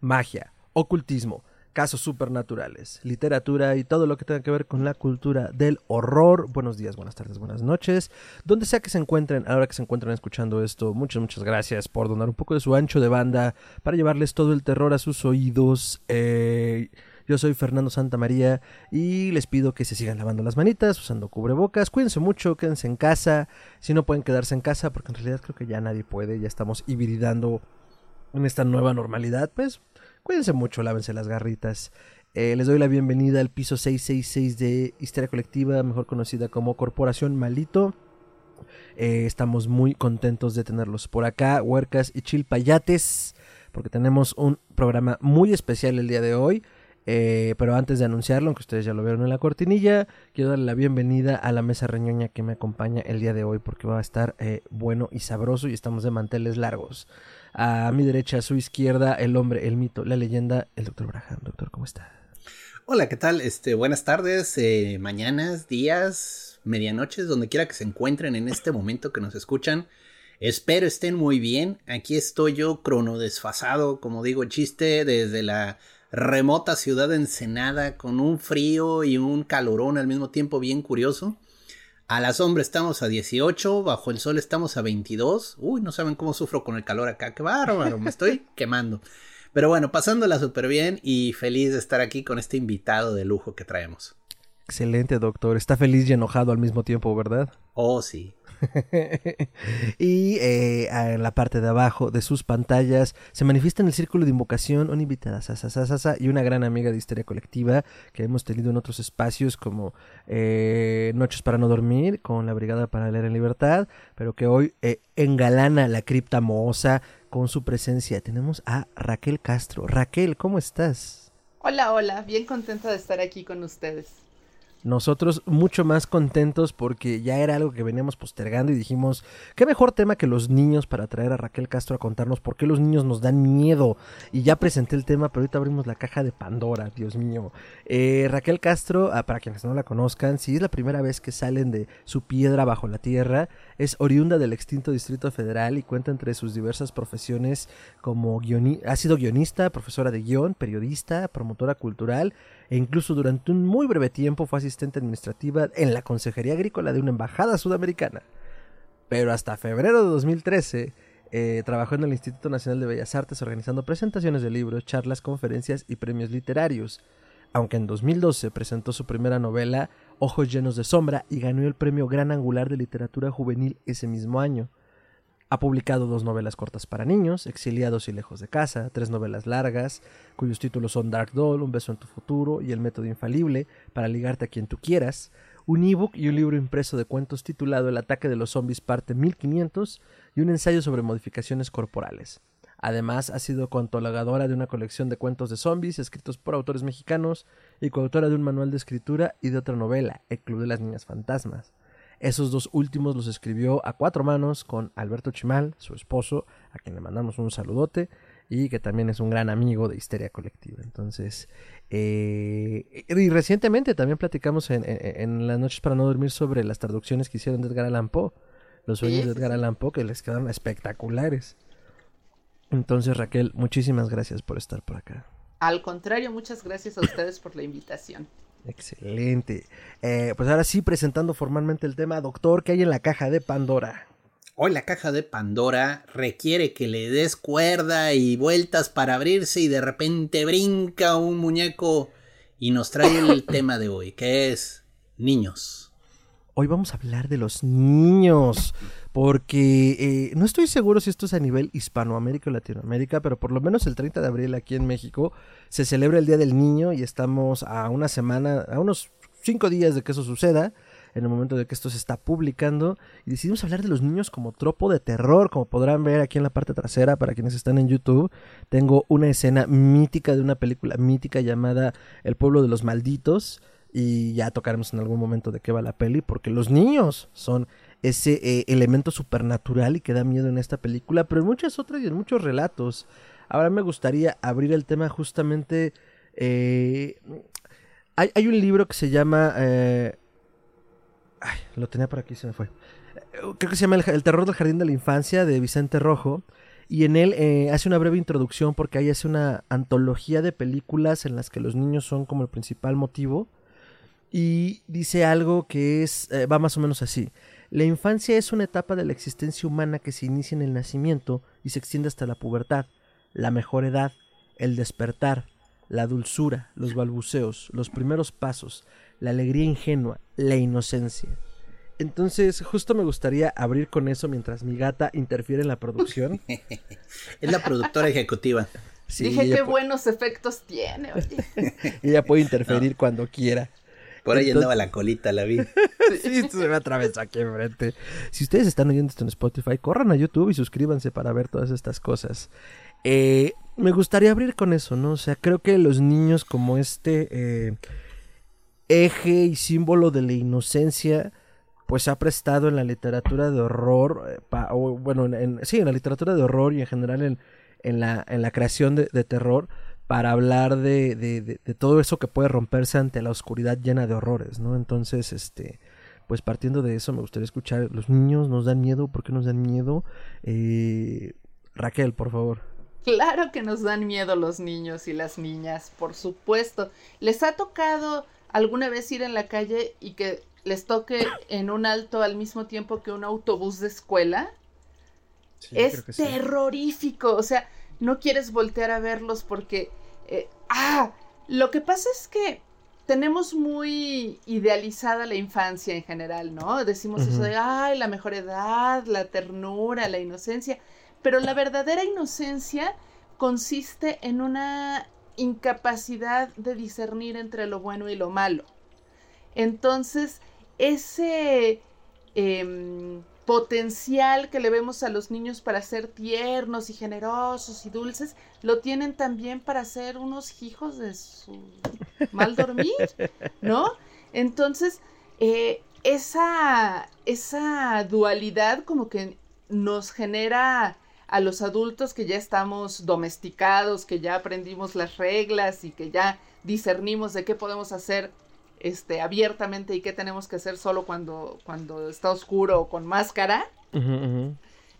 magia, ocultismo, casos supernaturales, literatura y todo lo que tenga que ver con la cultura del horror. Buenos días, buenas tardes, buenas noches. Donde sea que se encuentren, a la hora que se encuentren escuchando esto, muchas, muchas gracias por donar un poco de su ancho de banda para llevarles todo el terror a sus oídos. Eh, yo soy Fernando Santamaría y les pido que se sigan lavando las manitas, usando cubrebocas. Cuídense mucho, quédense en casa. Si no pueden quedarse en casa, porque en realidad creo que ya nadie puede, ya estamos hibridando en esta nueva normalidad, pues cuídense mucho, lávense las garritas. Eh, les doy la bienvenida al piso 666 de Histeria Colectiva, mejor conocida como Corporación Malito. Eh, estamos muy contentos de tenerlos por acá, huercas y chilpayates, porque tenemos un programa muy especial el día de hoy. Eh, pero antes de anunciarlo, aunque ustedes ya lo vieron en la cortinilla, quiero darle la bienvenida a la mesa reñoña que me acompaña el día de hoy porque va a estar bueno y sabroso y estamos de manteles largos. A mi derecha, a su izquierda, el hombre, el mito, la leyenda, el doctor Braham. Doctor, ¿cómo está? Hola, ¿qué tal? Este, buenas tardes, eh, mañanas, días, medianoches, donde quiera que se encuentren en este momento que nos escuchan. Espero estén muy bien. Aquí estoy yo crono desfasado, como digo, chiste desde la remota ciudad de Ensenada con un frío y un calorón al mismo tiempo bien curioso. A la sombra estamos a 18, bajo el sol estamos a 22. Uy, no saben cómo sufro con el calor acá, qué bárbaro, me estoy quemando. Pero bueno, pasándola súper bien y feliz de estar aquí con este invitado de lujo que traemos. Excelente, doctor. Está feliz y enojado al mismo tiempo, ¿verdad? Oh, sí. y eh, en la parte de abajo de sus pantallas se manifiesta en el círculo de invocación una invitada y una gran amiga de Historia Colectiva que hemos tenido en otros espacios como eh, Noches para no dormir con la Brigada para leer en libertad, pero que hoy eh, engalana la cripta mohosa con su presencia. Tenemos a Raquel Castro. Raquel, ¿cómo estás? Hola, hola, bien contenta de estar aquí con ustedes. Nosotros mucho más contentos porque ya era algo que veníamos postergando y dijimos, qué mejor tema que los niños para traer a Raquel Castro a contarnos por qué los niños nos dan miedo. Y ya presenté el tema, pero ahorita abrimos la caja de Pandora, Dios mío. Eh, Raquel Castro, ah, para quienes no la conozcan, si es la primera vez que salen de su piedra bajo la tierra, es oriunda del extinto Distrito Federal y cuenta entre sus diversas profesiones como guionista, ha sido guionista, profesora de guion, periodista, promotora cultural e incluso durante un muy breve tiempo fue asistente administrativa en la Consejería Agrícola de una embajada sudamericana. Pero hasta febrero de 2013 eh, trabajó en el Instituto Nacional de Bellas Artes organizando presentaciones de libros, charlas, conferencias y premios literarios. Aunque en 2012 presentó su primera novela, Ojos llenos de sombra, y ganó el premio Gran Angular de Literatura Juvenil ese mismo año. Ha publicado dos novelas cortas para niños, Exiliados y Lejos de Casa, tres novelas largas, cuyos títulos son Dark Doll, Un beso en tu futuro y El método infalible, para ligarte a quien tú quieras, un ebook y un libro impreso de cuentos titulado El ataque de los zombies parte 1500 y un ensayo sobre modificaciones corporales. Además, ha sido coantologadora de una colección de cuentos de zombies escritos por autores mexicanos y coautora de un manual de escritura y de otra novela, El Club de las Niñas Fantasmas. Esos dos últimos los escribió a cuatro manos con Alberto Chimal, su esposo, a quien le mandamos un saludote y que también es un gran amigo de Histeria Colectiva. Entonces, eh, y recientemente también platicamos en, las noches para no dormir sobre las traducciones que hicieron de Edgar Allan Poe, los sueños de Edgar Allan Poe, que les quedaron espectaculares. Entonces, Raquel, muchísimas gracias por estar por acá. Al contrario, muchas gracias a ustedes por la invitación. Excelente. Eh, pues ahora sí, presentando formalmente el tema, doctor, ¿qué hay en la caja de Pandora? Hoy la caja de Pandora requiere que le des cuerda y vueltas para abrirse y de repente brinca un muñeco y nos trae el tema de hoy, que es niños. Hoy vamos a hablar de los niños porque eh, no estoy seguro si esto es a nivel Hispanoamérica o Latinoamérica, pero por lo menos el 30 de abril aquí en México se celebra el Día del Niño y estamos a una semana, a unos cinco días de que eso suceda. en el momento de que esto se está publicando. Y decidimos hablar de los niños como tropo de terror, como podrán ver aquí en la parte trasera para quienes están en YouTube. Tengo una escena mítica de una película mítica llamada El pueblo de los malditos. Y ya tocaremos en algún momento de qué va la peli, porque los niños son ese eh, elemento supernatural y que da miedo en esta película, pero en muchas otras y en muchos relatos. Ahora me gustaría abrir el tema justamente... Eh, hay, hay, un libro que se llama... Eh, ay, lo tenía por aquí, se me fue. Creo que se llama El, terror del jardín de la infancia de Vicente Rojo. Y en él hace una breve introducción porque ahí hace una antología de películas en las que los niños son como el principal motivo. Y dice algo que es, va más o menos así. La infancia es una etapa de la existencia humana que se inicia en el nacimiento y se extiende hasta la pubertad la mejor edad, el despertar, la dulzura, los balbuceos, los primeros pasos, la alegría ingenua, la inocencia. Entonces, justo me gustaría abrir con eso mientras mi gata interfiere en la producción. es la productora ejecutiva. Dije qué buenos efectos tiene. ella puede interferir cuando quiera. Por ahí andaba la colita, la vi. sí, se me atravesó aquí enfrente. Si ustedes están oyendo esto en Spotify, corran a YouTube y suscríbanse para ver todas estas cosas. Eh, me gustaría abrir con eso, ¿no? O sea, creo que los niños como este eh, eje y símbolo de la inocencia, pues ha prestado en la literatura de horror, eh, o, bueno, en, sí, en la literatura de horror y en general en, en, la, en la creación de, terror, para hablar de, de, de, todo eso que puede romperse ante la oscuridad llena de horrores, ¿no? Entonces, este, pues partiendo de eso, me gustaría escuchar, los niños nos dan miedo, ¿por qué nos dan miedo? Raquel, por favor. Claro que nos dan miedo los niños y las niñas, por supuesto. ¿Les ha tocado alguna vez ir en la calle y que les toque en un alto al mismo tiempo que un autobús de escuela? es terrorífico, o sea, no quieres voltear a verlos porque... Eh, ah, lo que pasa es que tenemos muy idealizada la infancia en general, ¿no? Decimos eso de, ay, la mejor edad, la ternura, la inocencia. Pero la verdadera inocencia consiste en una incapacidad de discernir entre lo bueno y lo malo. Entonces, ese em, potencial que le vemos a los niños para ser tiernos y generosos y dulces, lo tienen también para ser unos hijos de su mal dormir, ¿no? Entonces, eh, esa, esa dualidad como que nos genera a los adultos que ya estamos domesticados, que ya aprendimos las reglas y que ya discernimos de qué podemos hacer este, abiertamente y qué tenemos que hacer solo cuando, cuando está oscuro o con máscara,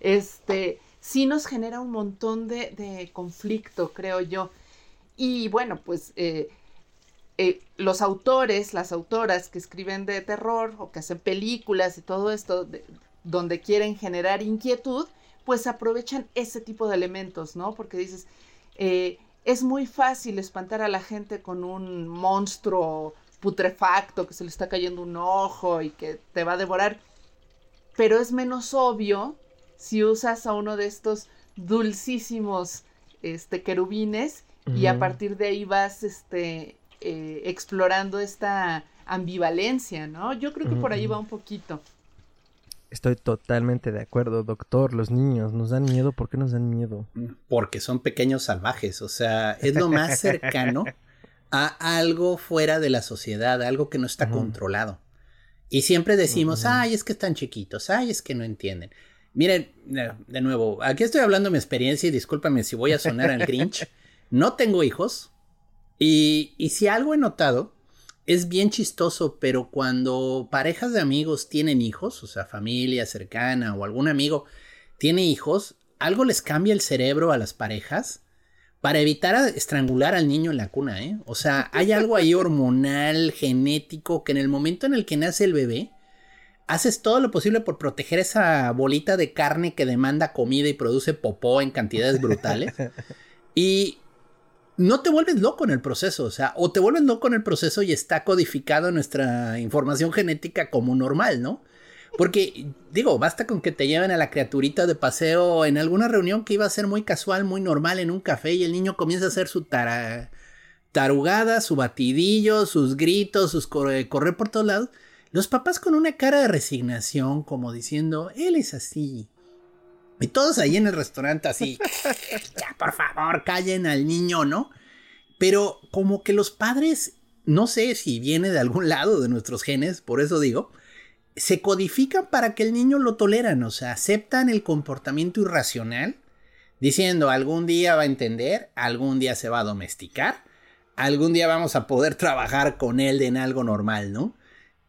este, sí nos genera un montón de, conflicto, creo yo. Y bueno, pues eh, eh, los autores, las autoras que escriben de terror o que hacen películas y todo esto, donde quieren generar inquietud, pues aprovechan ese tipo de elementos, ¿no? Porque dices, eh, es muy fácil espantar a la gente con un monstruo putrefacto que se le está cayendo un ojo y que te va a devorar, pero es menos obvio si usas a uno de estos dulcísimos este, querubines y a partir de ahí vas este, eh, explorando esta ambivalencia, ¿no? Yo creo que por ahí va un poquito. Estoy totalmente de acuerdo, doctor. Los niños nos dan miedo. ¿Por qué nos dan miedo? Porque son pequeños salvajes. O sea, es lo más cercano a algo fuera de la sociedad, algo que no está controlado. Y siempre decimos, ay, es que están chiquitos, ay, es que no entienden. Miren, de nuevo, aquí estoy hablando de mi experiencia y discúlpame si voy a sonar al Grinch. No tengo hijos. Y, y si algo he notado es bien chistoso, pero cuando parejas de amigos tienen hijos, o sea, familia cercana o algún amigo tiene hijos, algo les cambia el cerebro a las parejas para evitar estrangular al niño en la cuna, ¿eh? O sea, hay algo ahí hormonal, genético, que en el momento en el que nace el bebé, haces todo lo posible por proteger esa bolita de carne que demanda comida y produce popó en cantidades brutales. Y no te vuelves loco en el proceso, o sea, o te vuelves loco en el proceso y está codificado nuestra información genética como normal, ¿no? Porque, digo, basta con que te lleven a la criaturita de paseo en alguna reunión que iba a ser muy casual, muy normal en un café y el niño comienza a hacer su tarugada, su batidillo, sus gritos, sus correr por todos lados. los papás con una cara de resignación, como diciendo, él es así. Y todos ahí en el restaurante así, ya por favor, callen al niño, ¿no? Pero como que los padres, no sé si viene de algún lado de nuestros genes, por eso digo, se codifican para que el niño lo toleran, o sea, aceptan el comportamiento irracional, diciendo algún día va a entender, algún día se va a domesticar, algún día vamos a poder trabajar con él en algo normal, ¿no?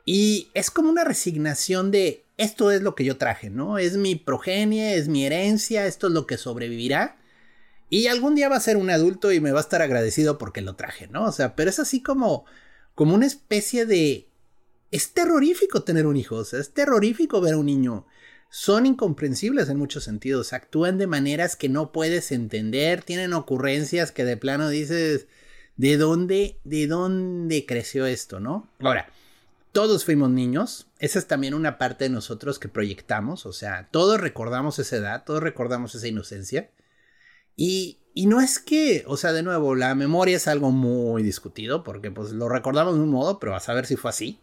Y es como una resignación de esto es lo que yo traje, ¿no? Es mi progenie, es mi herencia, esto es lo que sobrevivirá. Y algún día va a ser un adulto y me va a estar agradecido porque lo traje, ¿no? O sea, pero es así como, como una especie de... Es terrorífico tener un hijo, es terrorífico ver a un niño. Son incomprensibles en muchos sentidos, actúan de maneras que no puedes entender, tienen ocurrencias que de plano dices, ¿de dónde, de dónde creció esto, no? Ahora, todos fuimos niños. Esa es también una parte de nosotros que proyectamos. O sea, todos recordamos esa edad, todos recordamos esa inocencia. Y, y no es que, o sea, de nuevo, la memoria es algo muy discutido porque pues lo recordamos de un modo, pero a saber si fue así.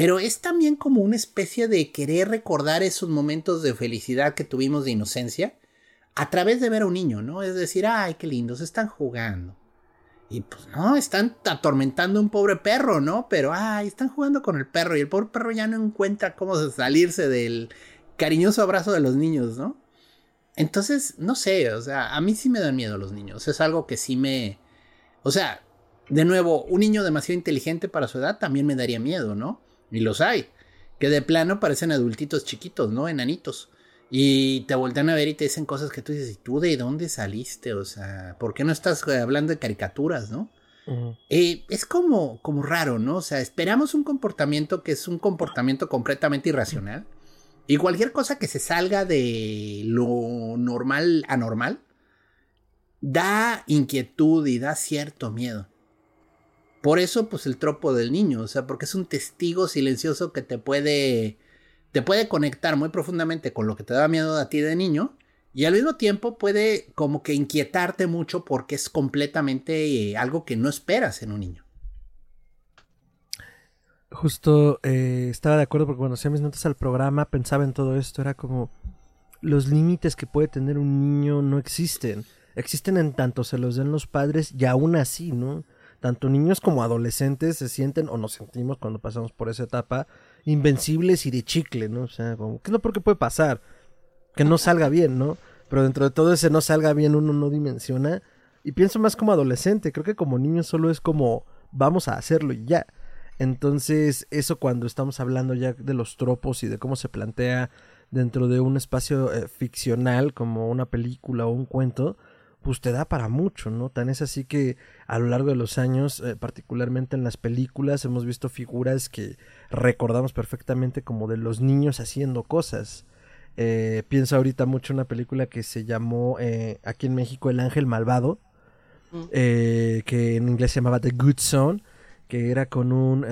Pero es también como una especie de querer recordar esos momentos de felicidad que tuvimos de inocencia a través de ver a un niño, ¿no? Es decir, ay, qué lindos, están jugando. Y pues no, están atormentando a un pobre perro, ¿no? Pero, ay, están jugando con el perro y el pobre perro ya no encuentra cómo salirse del cariñoso abrazo de los niños, ¿no? Entonces, no sé, o sea, a mí sí me dan miedo los niños. Es algo que sí me... O sea, de nuevo, un niño demasiado inteligente para su edad también me daría miedo, ¿no? Y los hay. Que de plano parecen adultitos chiquitos, ¿no? Enanitos. Y te voltean a ver y te dicen cosas que tú dices, ¿y tú de dónde saliste? O sea, ¿por qué no estás eh, hablando de caricaturas, no? Eh, es como, como raro, ¿no? O sea, esperamos un comportamiento que es un comportamiento completamente irracional. Y cualquier cosa que se salga de lo normal a normal da inquietud y da cierto miedo. Por eso, pues el tropo del niño, o sea, porque es un testigo silencioso que te puede te puede conectar muy profundamente con lo que te daba miedo a ti de niño y al mismo tiempo puede como que inquietarte mucho porque es completamente eh, algo que no esperas en un niño. Justo eh, estaba de acuerdo porque cuando hacía mis notas al programa pensaba en todo esto, era como los límites que puede tener un niño no existen. Existen en tanto se los den los padres y aún así, ¿no? Tanto niños como adolescentes se sienten o nos sentimos cuando pasamos por esa etapa invencibles y de chicle, ¿no? O sea, como, que no porque puede pasar, que no salga bien, ¿no? Pero dentro de todo ese no salga bien uno no dimensiona. Y pienso más como adolescente, creo que como niño solo es como vamos a hacerlo y ya. Entonces, eso cuando estamos hablando ya de los tropos y de cómo se plantea dentro de un espacio eh, ficcional como una película o un cuento, pues te da para mucho, ¿no? Tan es así que a lo largo de los años, eh, particularmente en las películas, hemos visto figuras que recordamos perfectamente como de los niños haciendo cosas. Eh, pienso ahorita mucho en una película que se llamó eh, aquí en México El Ángel Malvado, mm. que en inglés se llamaba The Good Son, que era con un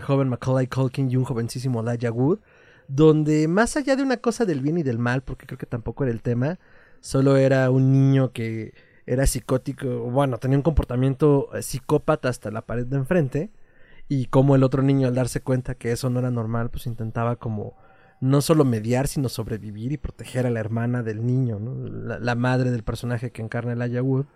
joven Macaulay Culkin y un jovencísimo Elijah Wood, donde más allá de una cosa del bien y del mal, porque creo que tampoco era el tema, solo era un niño que era psicótico, bueno, tenía un comportamiento eh, psicópata hasta la pared de enfrente y como el otro niño al darse cuenta que eso no era normal, pues intentaba como no solo mediar, sino sobrevivir y proteger a la hermana del niño, ¿no? la, madre del personaje que encarna el Wood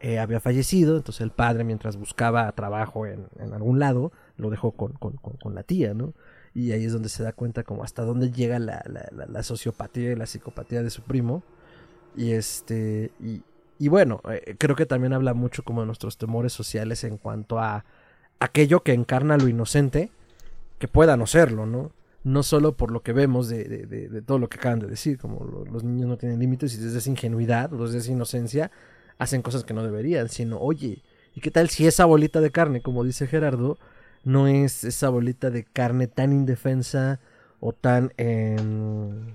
eh, había fallecido, entonces el padre mientras buscaba trabajo en, algún lado, lo dejó con, con, con, la tía, ¿no? Y ahí es donde se da cuenta como hasta dónde llega la, la, la sociopatía y la psicopatía de su primo y este, y, bueno, eh, creo que también habla mucho como de nuestros temores sociales en cuanto a aquello que encarna lo inocente, que pueda no serlo, ¿no? No solo por lo que vemos de, de, todo lo que acaban de decir, como los niños no tienen límites y desde esa ingenuidad o desde esa inocencia hacen cosas que no deberían, sino, oye, ¿y qué tal si esa bolita de carne, como dice Gerardo, no es esa bolita de carne tan indefensa o tan... Em,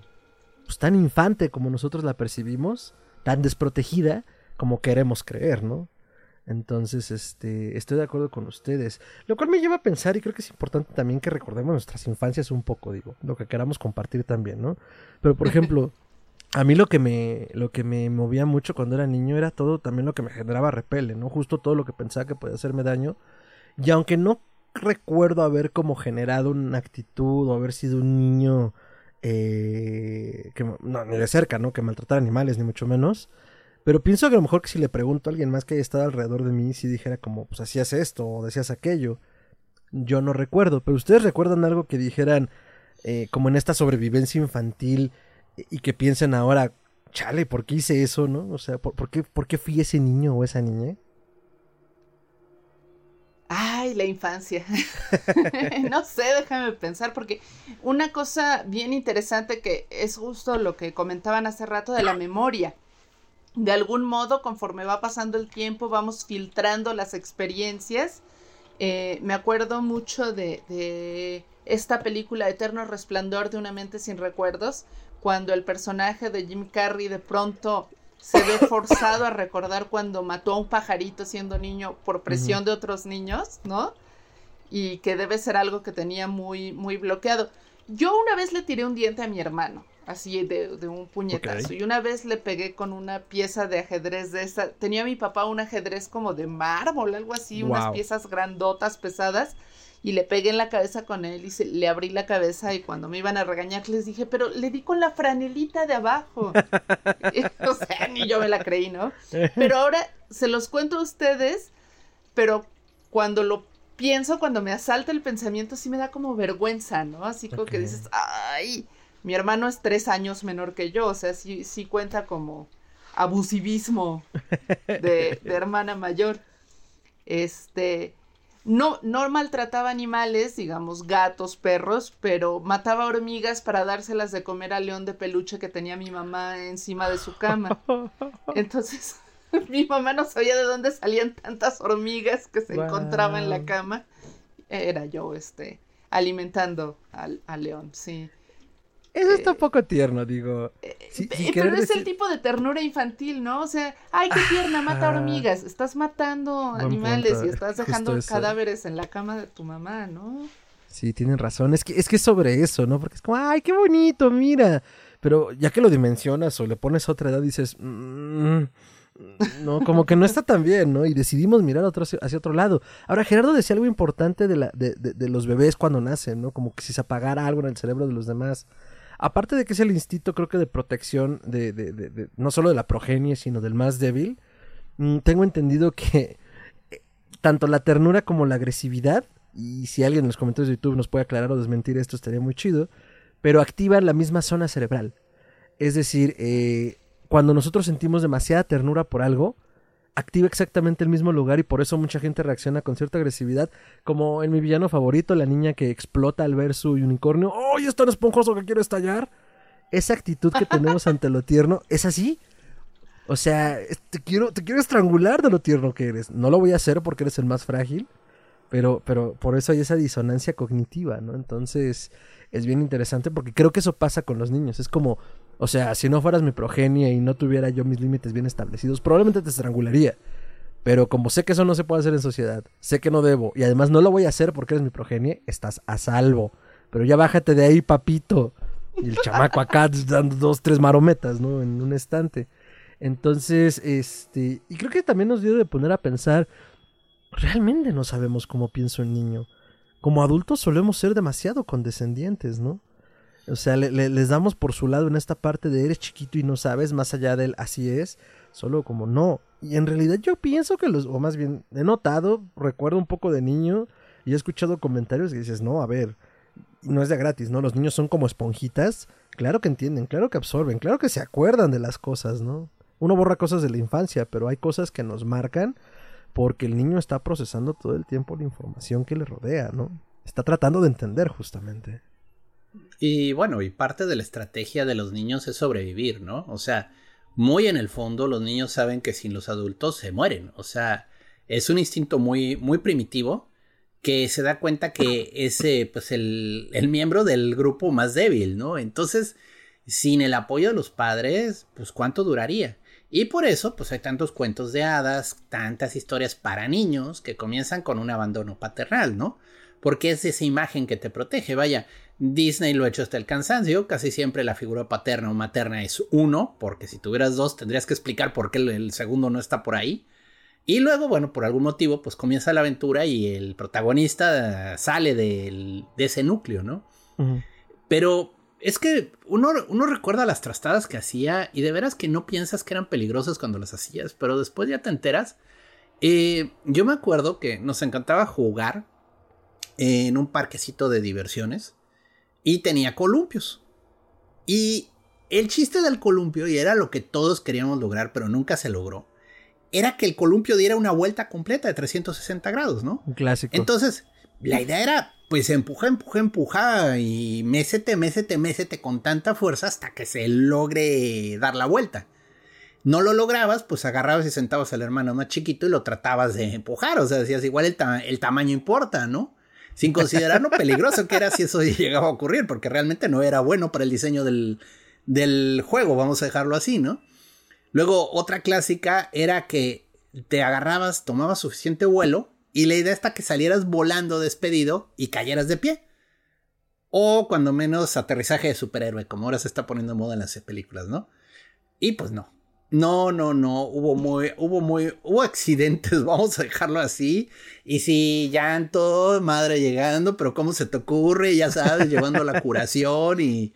pues, tan infante como nosotros la percibimos, tan desprotegida como queremos creer, ¿no? Entonces, este, estoy de acuerdo con ustedes. Lo cual me lleva a pensar, y creo que es importante también que recordemos nuestras infancias un poco, digo, lo que queramos compartir también, ¿no? Pero, por ejemplo, a mí lo que me, lo que me movía mucho cuando era niño era todo también lo que me generaba repele, ¿no? Justo todo lo que pensaba que podía hacerme daño. Y aunque no recuerdo haber como generado una actitud o haber sido un niño eh, que no, ni de cerca, ¿no? Que maltratar animales, ni mucho menos. Pero pienso que a lo mejor que si le pregunto a alguien más que haya estado alrededor de mí, si dijera como, pues hacías esto o decías aquello. Yo no recuerdo, pero ustedes recuerdan algo que dijeran eh, como en esta sobrevivencia infantil y que piensen ahora, chale, ¿por qué hice eso, no? O sea, ¿por, qué, ¿por qué fui ese niño o esa niña? Ay, la infancia. no sé, déjame pensar, porque una cosa bien interesante que es justo lo que comentaban hace rato de la memoria. De algún modo, conforme va pasando el tiempo, vamos filtrando las experiencias. Eh, me acuerdo mucho de, de esta película Eterno Resplandor de una mente sin recuerdos, cuando el personaje de Jim Carrey de pronto se ve forzado a recordar cuando mató a un pajarito siendo niño por presión de otros niños, ¿no? Y que debe ser algo que tenía muy, muy bloqueado. Yo una vez le tiré un diente a mi hermano, así de, un puñetazo, y una vez le pegué con una pieza de ajedrez de esa. Tenía mi papá un ajedrez como de mármol, algo así, unas piezas grandotas, pesadas y le pegué en la cabeza con él y se, le abrí la cabeza y cuando me iban a regañar les dije, pero le di con la franelita de abajo. o sea, ni yo me la creí, ¿no? Pero ahora se los cuento a ustedes, pero cuando lo pienso, cuando me asalta el pensamiento, sí me da como vergüenza, ¿no? Así como que dices, ay, mi hermano es tres años menor que yo, o sea, sí, sí cuenta como abusivismo de, de hermana mayor. Este, no, no maltrataba animales, digamos gatos, perros, pero mataba hormigas para dárselas de comer al león de peluche que tenía mi mamá encima de su cama. Entonces, mi mamá no sabía de dónde salían tantas hormigas que se encontraban en la cama. Era yo, este, alimentando al, al león, sí. Eso está un poco tierno, digo. Eh, pero es el tipo de ternura infantil, ¿no? O sea, ay, qué tierna, mata hormigas. Estás matando animales y estás dejando cadáveres en la cama de tu mamá, ¿no? Sí, tienen razón. Es que, es que sobre eso, ¿no? Porque es como, ay, qué bonito, mira. Pero ya que lo dimensionas o le pones otra edad, dices, mm, no, como que no está tan bien, ¿no? Y decidimos mirar otro, hacia otro lado. Ahora, Gerardo decía algo importante de, la, de, de los bebés cuando nacen, ¿no? Como que si se apagara algo en el cerebro de los demás. Aparte de que es el instinto, creo que de protección de, de, de, no solo de la progenie, sino del más débil, mm, tengo entendido que eh, tanto la ternura como la agresividad, y si alguien en los comentarios de YouTube nos puede aclarar o desmentir esto, estaría muy chido, pero activan la misma zona cerebral. Es decir, eh, cuando nosotros sentimos demasiada ternura por algo, activa exactamente el mismo lugar y por eso mucha gente reacciona con cierta agresividad, como en mi villano favorito, la niña que explota al ver su unicornio, ¡oh, es tan esponjoso que quiere estallar! Esa actitud que tenemos ante lo tierno es así. O sea, te quiero, te quiero estrangular de lo tierno que eres. No lo voy a hacer porque eres el más frágil, pero, pero por eso hay esa disonancia cognitiva, ¿no? Entonces, es bien interesante porque creo que eso pasa con los niños. Es como, o sea, si no fueras mi progenie y no tuviera yo mis límites bien establecidos, probablemente te estrangularía. Pero como sé que eso no se puede hacer en sociedad, sé que no debo, y además no lo voy a hacer porque eres mi progenie, estás a salvo. Pero ya bájate de ahí, papito. Y el chamaco acá dando dos, tres marometas, ¿no? En un estante. Entonces, este. Y creo que también nos dio de poner a pensar. Realmente no sabemos cómo piensa un niño. Como adultos solemos ser demasiado condescendientes, ¿no? O sea, les damos por su lado en esta parte de eres chiquito y no sabes, más allá del así es, solo como no. Y en realidad yo pienso que los, o más bien he notado, recuerdo un poco de niño y he escuchado comentarios que dices, no, a ver, no es de gratis, ¿no? Los niños son como esponjitas, claro que entienden, claro que absorben, claro que se acuerdan de las cosas, ¿no? Uno borra cosas de la infancia, pero hay cosas que nos marcan porque el niño está procesando todo el tiempo la información que le rodea, ¿no? Está tratando de entender justamente. Y bueno, y parte de la estrategia de los niños es sobrevivir, ¿no? O sea, muy en el fondo los niños saben que sin los adultos se mueren. O sea, es un instinto muy, muy primitivo que se da cuenta que es pues el, el miembro del grupo más débil, ¿no? Entonces, sin el apoyo de los padres, pues cuánto duraría. Y por eso, pues hay tantos cuentos de hadas, tantas historias para niños que comienzan con un abandono paternal, ¿no? Porque es esa imagen que te protege. Vaya, Disney lo ha hecho hasta el cansancio. Casi siempre la figura paterna o materna es uno, porque si tuvieras dos tendrías que explicar por qué el segundo no está por ahí. Y luego, bueno, por algún motivo, pues comienza la aventura y el protagonista sale de ese núcleo, ¿no? Pero es que uno, uno, recuerda las trastadas que hacía y de veras que no piensas que eran peligrosas cuando las hacías, pero después ya te enteras. Eh, yo me acuerdo que nos encantaba jugar en un parquecito de diversiones y tenía columpios. Y el chiste del columpio, y era lo que todos queríamos lograr, pero nunca se logró, era que el columpio diera una vuelta completa de 360 grados, ¿no? Un clásico. Entonces, la idea era, pues, empuja, empuja, empuja y mésete, mésete, mésete con tanta fuerza hasta que se logre dar la vuelta. No lo lograbas, pues agarrabas y sentabas al hermano más chiquito y lo tratabas de empujar. O sea, decías, igual el, el tamaño importa, ¿no? Sin considerar lo peligroso que era si eso llegaba a ocurrir, porque realmente no era bueno para el diseño del, del juego, vamos a dejarlo así, ¿no? Luego, otra clásica era que te agarrabas, tomabas suficiente vuelo y la idea está que salieras volando despedido y cayeras de pie. O cuando menos aterrizaje de superhéroe, como ahora se está poniendo de moda en las películas, ¿no? Y pues no. No, no, no. Hubo muy, hubo muy, hubo accidentes, vamos a dejarlo así. Y sí, llanto, madre llegando, pero ¿cómo se te ocurre? Ya sabes, llevando la curación y,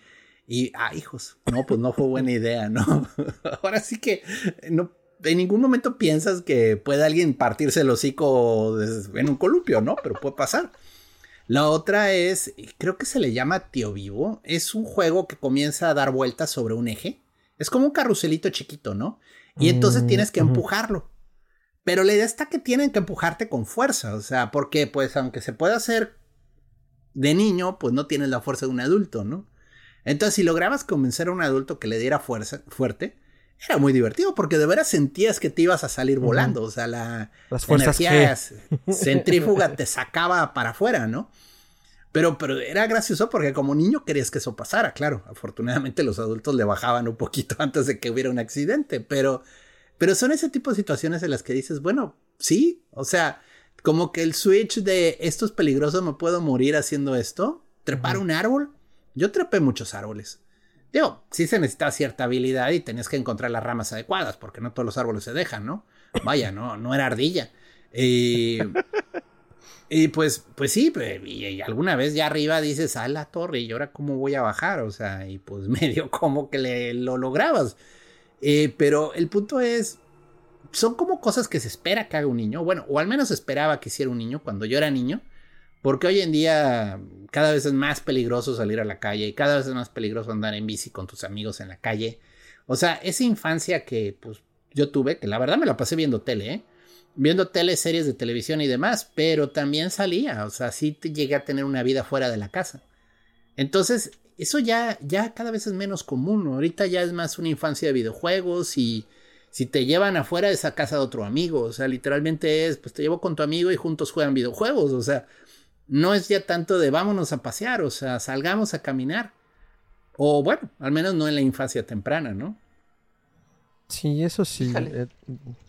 y, ah, hijos, no, pues no fue buena idea, ¿no? Ahora sí que no, en ningún momento piensas que puede alguien partirse el hocico en un columpio, ¿no? Pero puede pasar. La otra es, creo que se le llama Tío Vivo. Es un juego que comienza a dar vueltas sobre un eje. Es como un carruselito chiquito, ¿no? Y entonces tienes que mm, empujarlo. Pero la idea está que tienen que empujarte con fuerza. O sea, porque pues aunque se pueda hacer de niño, pues no tienes la fuerza de un adulto, ¿no? Entonces si lograbas convencer a un adulto que le diera fuerza fuerte, era muy divertido porque de veras sentías que te ibas a salir volando. O sea, la Las energía centrífuga te sacaba para afuera, ¿no? Pero, pero era gracioso porque como niño querías que eso pasara, claro. Afortunadamente los adultos le bajaban un poquito antes de que hubiera un accidente, pero, pero son ese tipo de situaciones en las que dices, bueno, sí, o sea, como que el switch de esto es peligroso, me puedo morir haciendo esto, trepar un árbol. Yo trepé muchos árboles. Digo, sí se necesita cierta habilidad y tenías que encontrar las ramas adecuadas, porque no todos los árboles se dejan, ¿no? Vaya, no, no era ardilla. Y, y pues, pues sí, y, alguna vez ya arriba dices, a la torre, ¿y ahora cómo voy a bajar? O sea, y pues medio como que le, lo lograbas. Eh, pero el punto es, son como cosas que se espera que haga un niño, bueno, o al menos esperaba que hiciera un niño cuando yo era niño. Porque hoy en día cada vez es más peligroso salir a la calle y cada vez es más peligroso andar en bici con tus amigos en la calle. O sea, esa infancia que pues yo tuve, que la verdad me la pasé viendo tele, ¿eh? Viendo tele, series de televisión y demás, pero también salía, o sea, sí te llegué a tener una vida fuera de la casa. Entonces, eso ya, ya cada vez es menos común, ahorita ya es más una infancia de videojuegos y si te llevan afuera de esa casa de otro amigo, o sea, literalmente es, pues te llevo con tu amigo y juntos juegan videojuegos, o sea, no es ya tanto de vámonos a pasear, o sea, salgamos a caminar. O bueno, al menos no en la infancia temprana, ¿no? Sí, eso sí. Eh,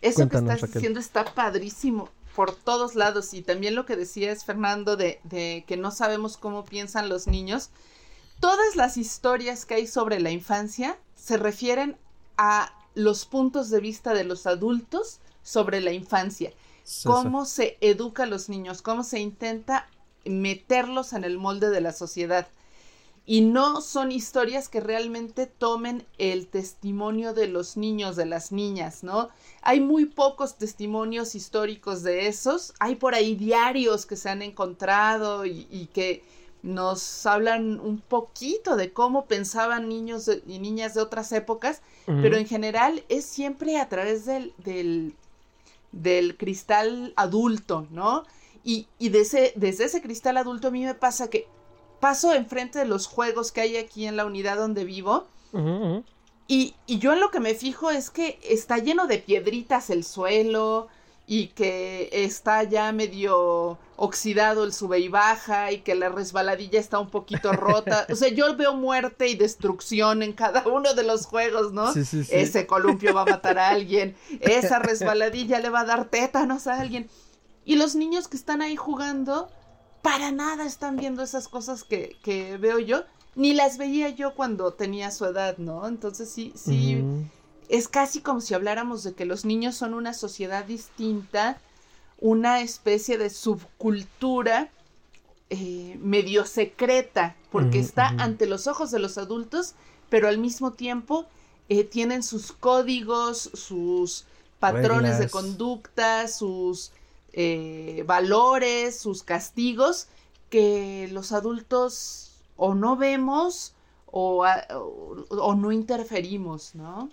eso que estás diciendo está padrísimo por todos lados. Y también lo que decías, Fernando, de, de que no sabemos cómo piensan los niños. Todas las historias que hay sobre la infancia se refieren a los puntos de vista de los adultos sobre la infancia. cómo se educa a los niños, cómo se intenta meterlos en el molde de la sociedad. Y no son historias que realmente tomen el testimonio de los niños, de las niñas, ¿no? Hay muy pocos testimonios históricos de esos. Hay por ahí diarios que se han encontrado y, que nos hablan un poquito de cómo pensaban niños y niñas de otras épocas, pero en general es siempre a través del, del, del cristal adulto, ¿no? Y, y desde, desde ese cristal adulto a mí me pasa que paso enfrente de los juegos que hay aquí en la unidad donde vivo. Y, y, yo en lo que me fijo es que está lleno de piedritas el suelo y que está ya medio oxidado el sube y baja y que la resbaladilla está un poquito rota. O sea, yo veo muerte y destrucción en cada uno de los juegos, ¿no? Ese columpio va a matar a alguien, esa resbaladilla le va a dar tétanos a alguien. Y los niños que están ahí jugando, para nada están viendo esas cosas que, que veo yo, ni las veía yo cuando tenía su edad, ¿no? Entonces sí, sí, es casi como si habláramos de que los niños son una sociedad distinta, una especie de subcultura eh, medio secreta, porque está ante los ojos de los adultos, pero al mismo tiempo eh, tienen sus códigos, sus patrones de conducta, sus eh, valores, sus castigos, que los adultos o no vemos o, o, no interferimos, ¿no?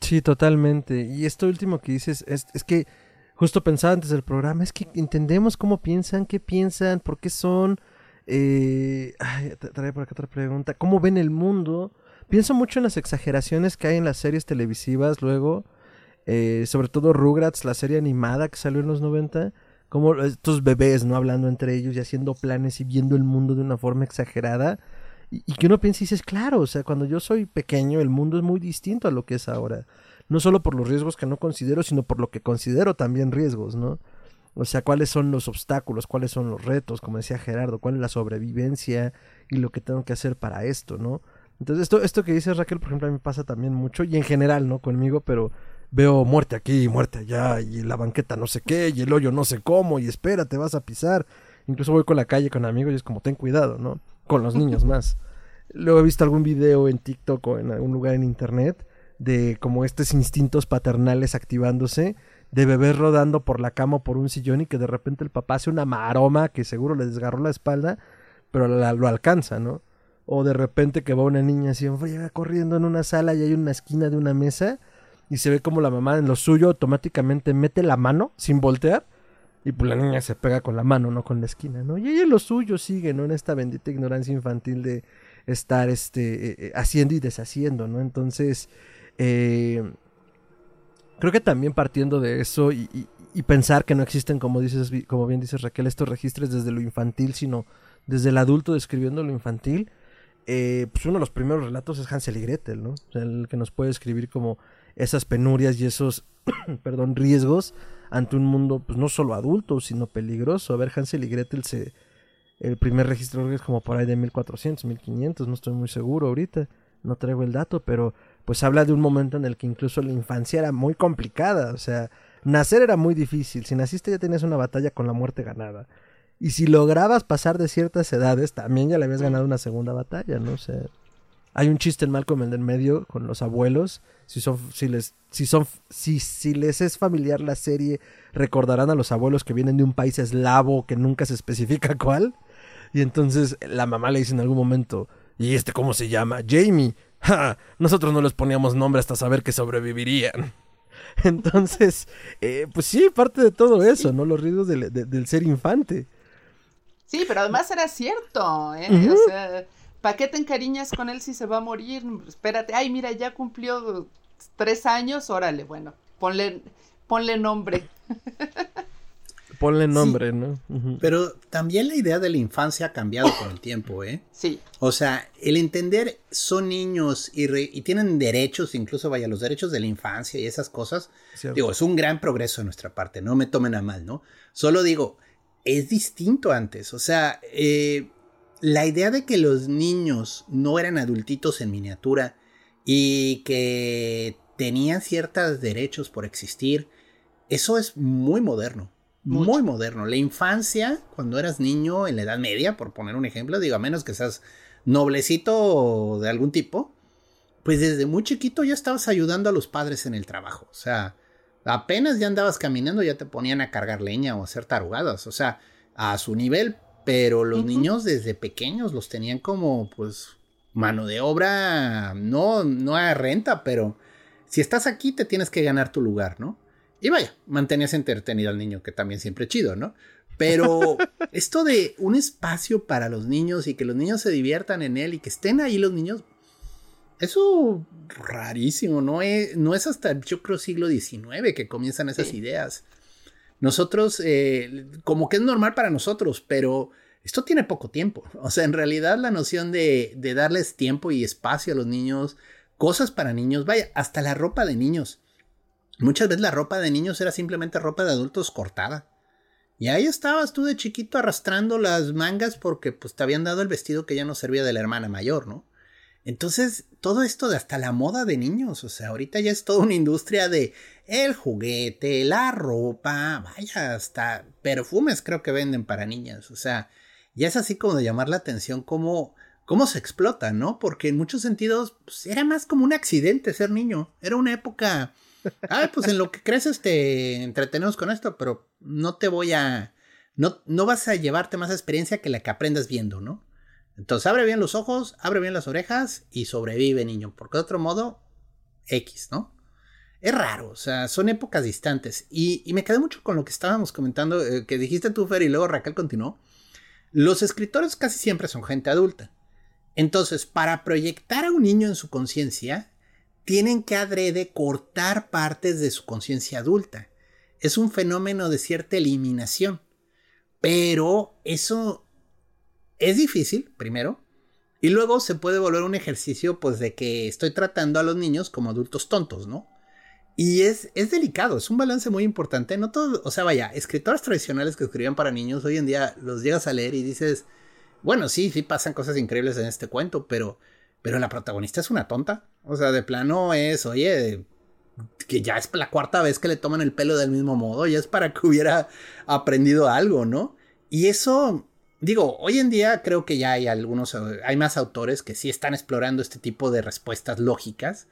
Sí, totalmente. Y esto último que dices es, es que justo pensaba antes del programa, es que entendemos cómo piensan, qué piensan, por qué son. Eh, ay, trae por acá otra pregunta. ¿Cómo ven el mundo? Pienso mucho en las exageraciones que hay en las series televisivas luego. Eh, sobre todo Rugrats, la serie animada que salió en los 90. Como estos bebés, ¿no? Hablando entre ellos y haciendo planes y viendo el mundo de una forma exagerada. Y, que uno piensa y dices, claro, o sea, cuando yo soy pequeño el mundo es muy distinto a lo que es ahora no solo por los riesgos que no considero, sino por lo que considero también riesgos, ¿no? O sea, cuáles son los obstáculos, cuáles son los retos, como decía Gerardo, cuál es la sobrevivencia y lo que tengo que hacer para esto, ¿no? Entonces, esto, esto que dice Raquel, por ejemplo, a mí me pasa también mucho, y en general, ¿no? Conmigo, pero veo muerte aquí, muerte allá, y la banqueta no sé qué, y el hoyo no sé cómo, y espera, te vas a pisar. Incluso voy con la calle con amigos y es como, ten cuidado, ¿no? Con los niños más. Luego he visto algún video en TikTok o en algún lugar en internet de como estos instintos paternales activándose, de bebés rodando por la cama o por un sillón y que de repente el papá hace una maroma que seguro le desgarró la espalda, pero lo alcanza, ¿no? O de repente que va una niña así, corriendo en una sala y hay una esquina de una mesa y se ve como la mamá en lo suyo automáticamente mete la mano sin voltear y pues la niña se pega con la mano, no con la esquina, ¿no? Y ella en lo suyo sigue, ¿no? En esta bendita ignorancia infantil de estar este, eh, eh, haciendo y deshaciendo, ¿no? Entonces, eh, creo que también partiendo de eso y, pensar que no existen, como, dices, como bien dices Raquel, estos registros desde lo infantil, sino desde el adulto describiendo lo infantil, eh, pues uno de los primeros relatos es Hansel y Gretel, ¿no? el que nos puede escribir como esas penurias y esos, perdón, riesgos ante un mundo, pues no solo adulto, sino peligroso. A ver, Hansel y Gretel se... El primer registro es como por ahí de 1400, 1500, no estoy muy seguro ahorita, no traigo el dato, pero pues habla de un momento en el que incluso la infancia era muy complicada, o sea, nacer era muy difícil, si naciste ya tenías una batalla con la muerte ganada. Y si lograbas pasar de ciertas edades, también ya le habías ganado una segunda batalla, ¿no? O sea, hay un chiste en Malcolm el del medio con los abuelos. Si son, si les, si son, si, si les es familiar la serie, recordarán a los abuelos que vienen de un país eslavo que nunca se especifica cuál. Y entonces la mamá le dice en algún momento, ¿y este cómo se llama? Jamie. Ja, nosotros no les poníamos nombre hasta saber que sobrevivirían. Entonces, eh, pues sí, parte de todo eso, ¿no? Los riesgos del, ser infante. Sí, pero además era cierto, ¿eh? O sea, ¿para qué te encariñas con él si se va a morir? Espérate, ay, mira, ya cumplió tres años, órale, bueno, ponle, ponle nombre. Ponle nombre, ¿no? Pero también la idea de la infancia ha cambiado con el tiempo, ¿eh? Sí. O sea, el entender son niños y, y tienen derechos, incluso vaya, los derechos de la infancia y esas cosas. Digo, es un gran progreso de nuestra parte, no me tomen a mal, ¿no? Solo digo, es distinto antes. O sea, eh, la idea de que los niños no eran adultitos en miniatura y que tenían ciertos derechos por existir, eso es muy moderno muy moderno. La infancia, cuando eras niño en la Edad Media, por poner un ejemplo, digo, a menos que seas noblecito de algún tipo, pues desde muy chiquito ya estabas ayudando a los padres en el trabajo. O sea, apenas ya andabas caminando, ya te ponían a cargar leña o a hacer tarugadas. O sea, a su nivel, pero los niños desde pequeños los tenían como, pues, mano de obra, no, no a renta, pero si estás aquí te tienes que ganar tu lugar, ¿no? Y vaya, mantenías entretenido al niño, que también siempre es chido, ¿no? Pero esto de un espacio para los niños y que los niños se diviertan en él y que estén ahí los niños, eso rarísimo, no es, no es hasta yo creo siglo XIX que comienzan esas ideas. Nosotros, eh, como que es normal para nosotros, pero esto tiene poco tiempo. O sea, en realidad la noción de, de darles tiempo y espacio a los niños, cosas para niños, vaya, hasta la ropa de niños. Muchas veces la ropa de niños era simplemente ropa de adultos cortada. Y ahí estabas tú de chiquito arrastrando las mangas porque pues te habían dado el vestido que ya no servía de la hermana mayor, ¿no? Entonces, todo esto de hasta la moda de niños, o sea, ahorita ya es toda una industria de el juguete, la ropa, vaya, hasta perfumes creo que venden para niñas, o sea, ya es así como de llamar la atención cómo, cómo se explota, ¿no? Porque en muchos sentidos pues, era más como un accidente ser niño, era una época, ay, pues en lo que creces te entretenemos con esto, pero no te voy a, no, no vas a llevarte más experiencia que la que aprendas viendo, ¿no? Entonces abre bien los ojos, abre bien las orejas y sobrevive, niño. Porque de otro modo, X, ¿no? Es raro, o sea, son épocas distantes. Y, me quedé mucho con lo que estábamos comentando, eh, que dijiste tú, Fer, y luego Raquel continuó. Los escritores casi siempre son gente adulta. Entonces, para proyectar a un niño en su conciencia, tienen que adrede cortar partes de su conciencia adulta. Es un fenómeno de cierta eliminación. Pero eso es difícil, primero, y luego se puede volver un ejercicio, pues, de que estoy tratando a los niños como adultos tontos, ¿no? Y es, es delicado, es un balance muy importante. No todo, o sea, vaya, escritores tradicionales que escribían para niños, hoy en día los llegas a leer y dices, bueno, sí, sí pasan cosas increíbles en este cuento, pero, pero la protagonista es una tonta. O sea, de plano es, oye, que ya es la cuarta vez que le toman el pelo del mismo modo, ya es para que hubiera aprendido algo, ¿no? Y eso, Digo, hoy en día creo que ya hay algunos, hay más autores que sí están explorando este tipo de respuestas lógicas.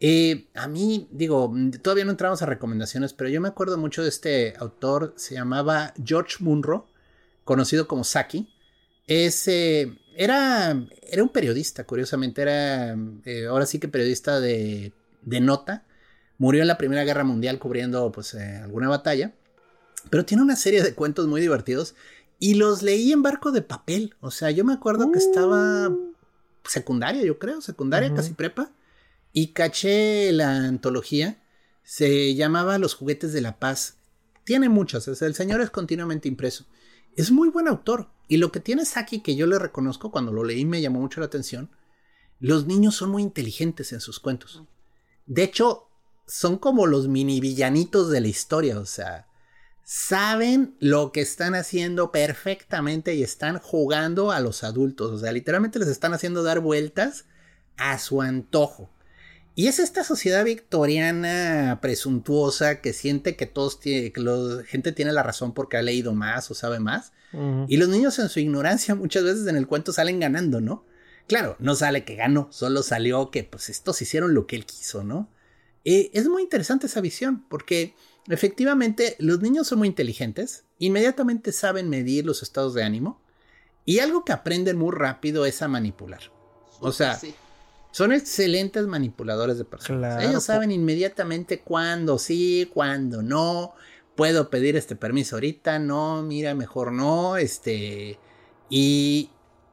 Eh, a mí, digo, todavía no entramos a recomendaciones, pero yo me acuerdo mucho de este autor, se llamaba George Munro, conocido como Saki. Ese era, era un periodista, curiosamente, era eh, ahora sí que periodista de, de, nota. Murió en la Primera Guerra Mundial cubriendo pues, eh, alguna batalla, pero tiene una serie de cuentos muy divertidos y los leí en barco de papel. O sea, yo me acuerdo que estaba uh. secundaria, yo creo, secundaria, casi prepa. Y caché la antología. Se llamaba Los juguetes de la paz. Tiene muchas, o sea, el señor es continuamente impreso. Es muy buen autor. Y lo que tiene Saki, que yo le reconozco cuando lo leí, me llamó mucho la atención. Los niños son muy inteligentes en sus cuentos. De hecho, son como los mini villanitos de la historia. O sea, saben lo que están haciendo perfectamente y están jugando a los adultos. O sea, literalmente les están haciendo dar vueltas a su antojo. Y es esta sociedad victoriana presuntuosa que siente que todos que la gente tiene la razón porque ha leído más o sabe más. Y los niños en su ignorancia muchas veces en el cuento salen ganando, ¿no? Claro, no sale que ganó, solo salió que pues estos hicieron lo que él quiso, ¿no? Eh, es muy interesante esa visión porque Efectivamente, los niños son muy inteligentes, inmediatamente saben medir los estados de ánimo y algo que aprenden muy rápido es a manipular. O sea, son excelentes manipuladores de personas. Ellos saben inmediatamente cuándo sí, cuándo no. Puedo pedir este permiso ahorita, no, mira, mejor no, este. Y,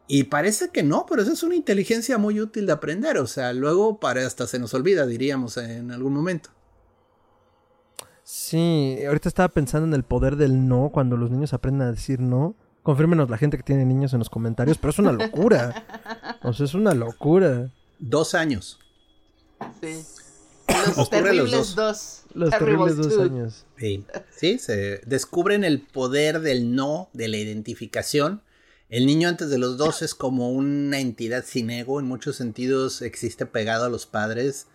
y parece que no, pero eso es una inteligencia muy útil de aprender. O sea, luego para hasta se nos olvida, diríamos en algún momento. Sí, ahorita estaba pensando en el poder del no cuando los niños aprenden a decir no. Confírmenos la gente que tiene niños en los comentarios, pero es una locura. o sea, es una locura. Dos años. Sí. Los terribles dos. Los terribles dos años. Sí. sí, se descubren el poder del no, de la identificación. El niño antes de los dos es como una entidad sin ego, en muchos sentidos existe pegado a los padres,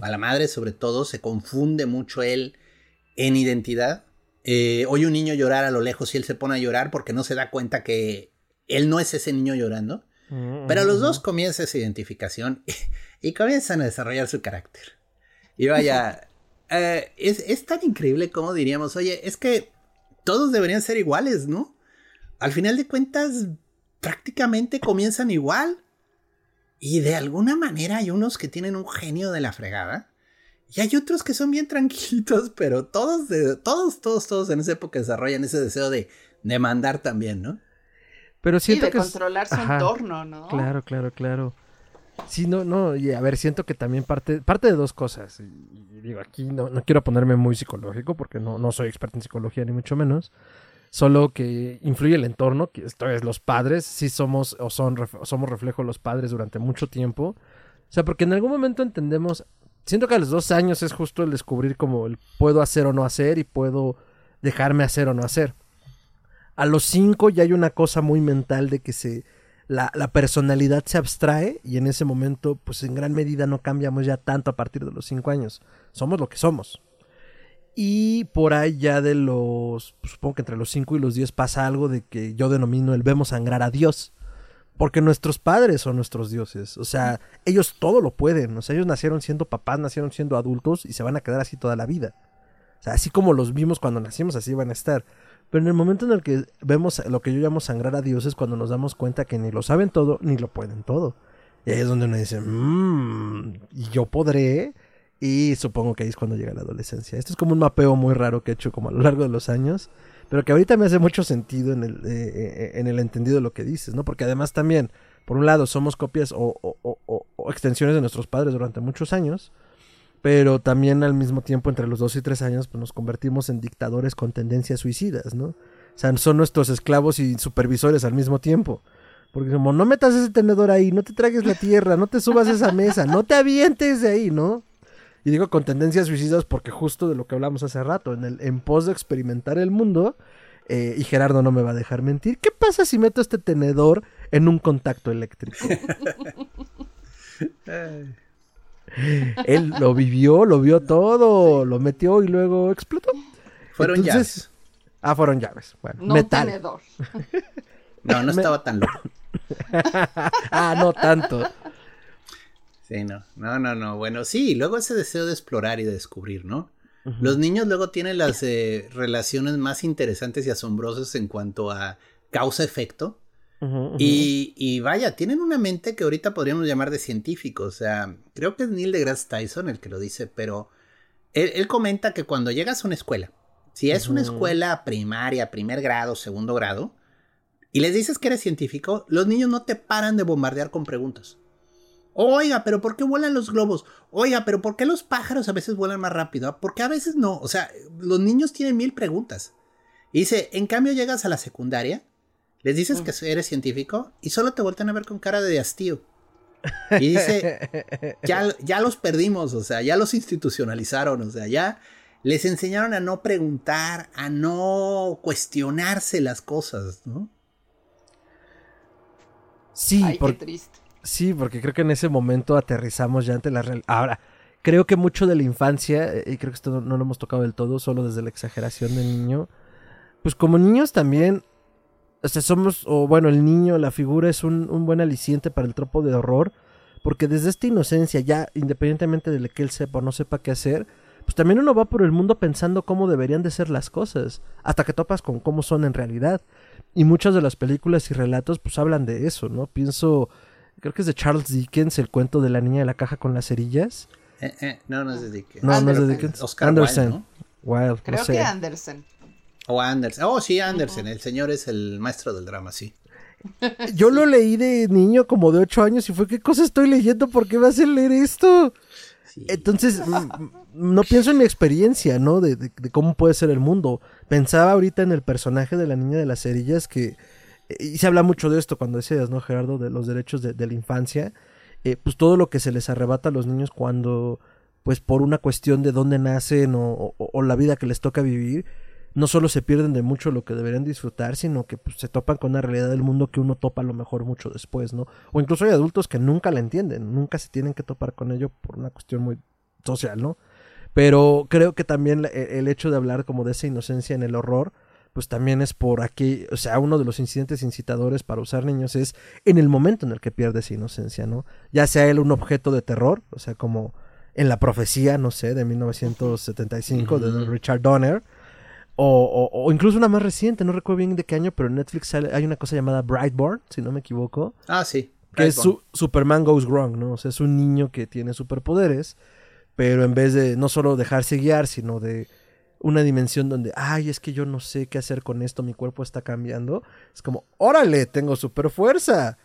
a la madre sobre todo, se confunde mucho él en identidad. Eh, oye un niño llorar a lo lejos y él se pone a llorar porque no se da cuenta que él no es ese niño llorando. Mm, Pero los dos comienza esa identificación y, comienzan a desarrollar su carácter. Y vaya, eh, es, es, tan increíble como diríamos, oye, es que todos deberían ser iguales, ¿no? Al final de cuentas, prácticamente comienzan igual. Y de alguna manera hay unos que tienen un genio de la fregada y hay otros que son bien tranquilitos, pero todos, de, todos, todos, todos en esa época desarrollan ese deseo de, de mandar también, ¿no? Pero siento de que controlar su entorno, ¿no? Claro, claro, claro. Sí, no, no, y a ver, siento que también parte, parte de dos cosas. Y, digo, aquí no, no, quiero ponerme muy psicológico porque no, no soy experto en psicología ni mucho menos. Solo que influye el entorno, que esto es los padres, sí somos o son somos reflejo de los padres durante mucho tiempo. O sea, porque en algún momento entendemos, siento que a los dos años es justo el descubrir como el puedo hacer o no hacer y puedo dejarme hacer o no hacer. A los cinco ya hay una cosa muy mental de que se la, la, personalidad se abstrae y en ese momento, pues en gran medida no cambiamos ya tanto a partir de los cinco años. Somos lo que somos. Y por ahí ya de los, pues, supongo que entre los 5 y los 10 pasa algo de que yo denomino el vemos sangrar a Dios. Porque nuestros padres son nuestros dioses. O sea, ellos todo lo pueden. O sea, ellos nacieron siendo papás, nacieron siendo adultos y se van a quedar así toda la vida. O sea, así como los vimos cuando nacimos, así van a estar. Pero en el momento en el que vemos lo que yo llamo sangrar a Dios es cuando nos damos cuenta que ni lo saben todo, ni lo pueden todo. Y ahí es donde uno dice, mmm, ¿y yo podré? Y supongo que ahí es cuando llega la adolescencia. Esto es como un mapeo muy raro que he hecho como a lo largo de los años. Pero que ahorita me hace mucho sentido en el, eh, eh, en el entendido de lo que dices, ¿no? Porque además también, por un lado, somos copias o, o, extensiones de nuestros padres durante muchos años. Pero también al mismo tiempo, entre los dos y tres años, pues nos convertimos en dictadores con tendencias suicidas, ¿no? O sea, son nuestros esclavos y supervisores al mismo tiempo. Porque como no metas ese tenedor ahí, no te tragues la tierra, no te subas a esa mesa, no te avientes de ahí, ¿no? Y digo con tendencias suicidas porque justo de lo que hablamos hace rato, en, el, en pos de experimentar el mundo, eh, y Gerardo no me va a dejar mentir, ¿qué pasa si meto este tenedor en un contacto eléctrico? Él lo vivió, lo vio todo, lo metió y luego explotó. Fueron llaves. Ah, fueron llaves. Bueno, no metal. tenedor. no, no estaba tan loco. ah, no tanto. Sí, no, no, no, no. Bueno, sí, luego ese deseo de explorar y de descubrir, ¿no? Los niños luego tienen las eh, relaciones más interesantes y asombrosas en cuanto a causa-efecto. Y, y, vaya, tienen una mente que ahorita podríamos llamar de científico. O sea, creo que es Neil deGrasse Tyson el que lo dice, pero él, comenta que cuando llegas a una escuela, si es una escuela primaria, primer grado, segundo grado, y les dices que eres científico, los niños no te paran de bombardear con preguntas. Oiga, pero ¿por qué vuelan los globos? Oiga, pero ¿por qué los pájaros a veces vuelan más rápido? Porque a veces no. O sea, los niños tienen mil preguntas. Y dice, en cambio llegas a la secundaria, les dices que eres científico y solo te vuelven a ver con cara de hastío. Y dice, ya, ya los perdimos, o sea, ya los institucionalizaron, o sea, ya les enseñaron a no preguntar, a no cuestionarse las cosas, ¿no? Sí, Ay, qué triste. Sí, porque creo que en ese momento aterrizamos ya ante la realidad. Ahora, creo que mucho de la infancia, y creo que esto no, lo hemos tocado del todo, solo desde la exageración del niño, pues como niños también, o sea, somos, o bueno, el niño, la figura es un, buen aliciente para el tropo de horror, porque desde esta inocencia, ya independientemente de que él sepa o no sepa qué hacer, pues también uno va por el mundo pensando cómo deberían de ser las cosas, hasta que topas con cómo son en realidad. Y muchas de las películas y relatos pues hablan de eso, ¿no? Pienso creo que es de Charles Dickens, el cuento de la niña de la caja con las cerillas. Eh, eh, no, no es de Dickens. No, no es de Dickens. Oscar Anderson. Wilde, creo que Anderson. O Anderson. Oh, sí, Anderson. El señor es el maestro del drama, sí. Yo lo leí de niño como de ocho años y fue, ¿qué cosa estoy leyendo? ¿Por qué vas a leer esto? Entonces, no pienso en mi experiencia, ¿no? De, de, cómo puede ser el mundo. Pensaba ahorita en el personaje de la niña de las cerillas que y se habla mucho de esto cuando decías, ¿no, Gerardo? De los derechos de, la infancia. Eh, pues todo lo que se les arrebata a los niños cuando, pues por una cuestión de dónde nacen o, la vida que les toca vivir, no solo se pierden de mucho lo que deberían disfrutar, sino que pues, se topan con una realidad del mundo que uno topa a lo mejor mucho después, ¿no? O incluso hay adultos que nunca la entienden, nunca se tienen que topar con ello por una cuestión muy social, ¿no? Pero creo que también el hecho de hablar como de esa inocencia en el horror, pues también es por aquí, o sea, uno de los incidentes incitadores para usar niños es en el momento en el que pierde esa inocencia, ¿no? Ya sea él un objeto de terror, o sea, como en la profecía, no sé, de 1975 de Richard Donner, o, o, incluso una más reciente, no recuerdo bien de qué año, pero en Netflix hay una cosa llamada Brightborn, si no me equivoco. Ah, sí. Que es su, Superman Goes Wrong, ¿no? O sea, es un niño que tiene superpoderes, pero en vez de no solo dejarse guiar, sino de una dimensión donde, ay, es que yo no sé qué hacer con esto, mi cuerpo está cambiando. Es como, órale, tengo super fuerza.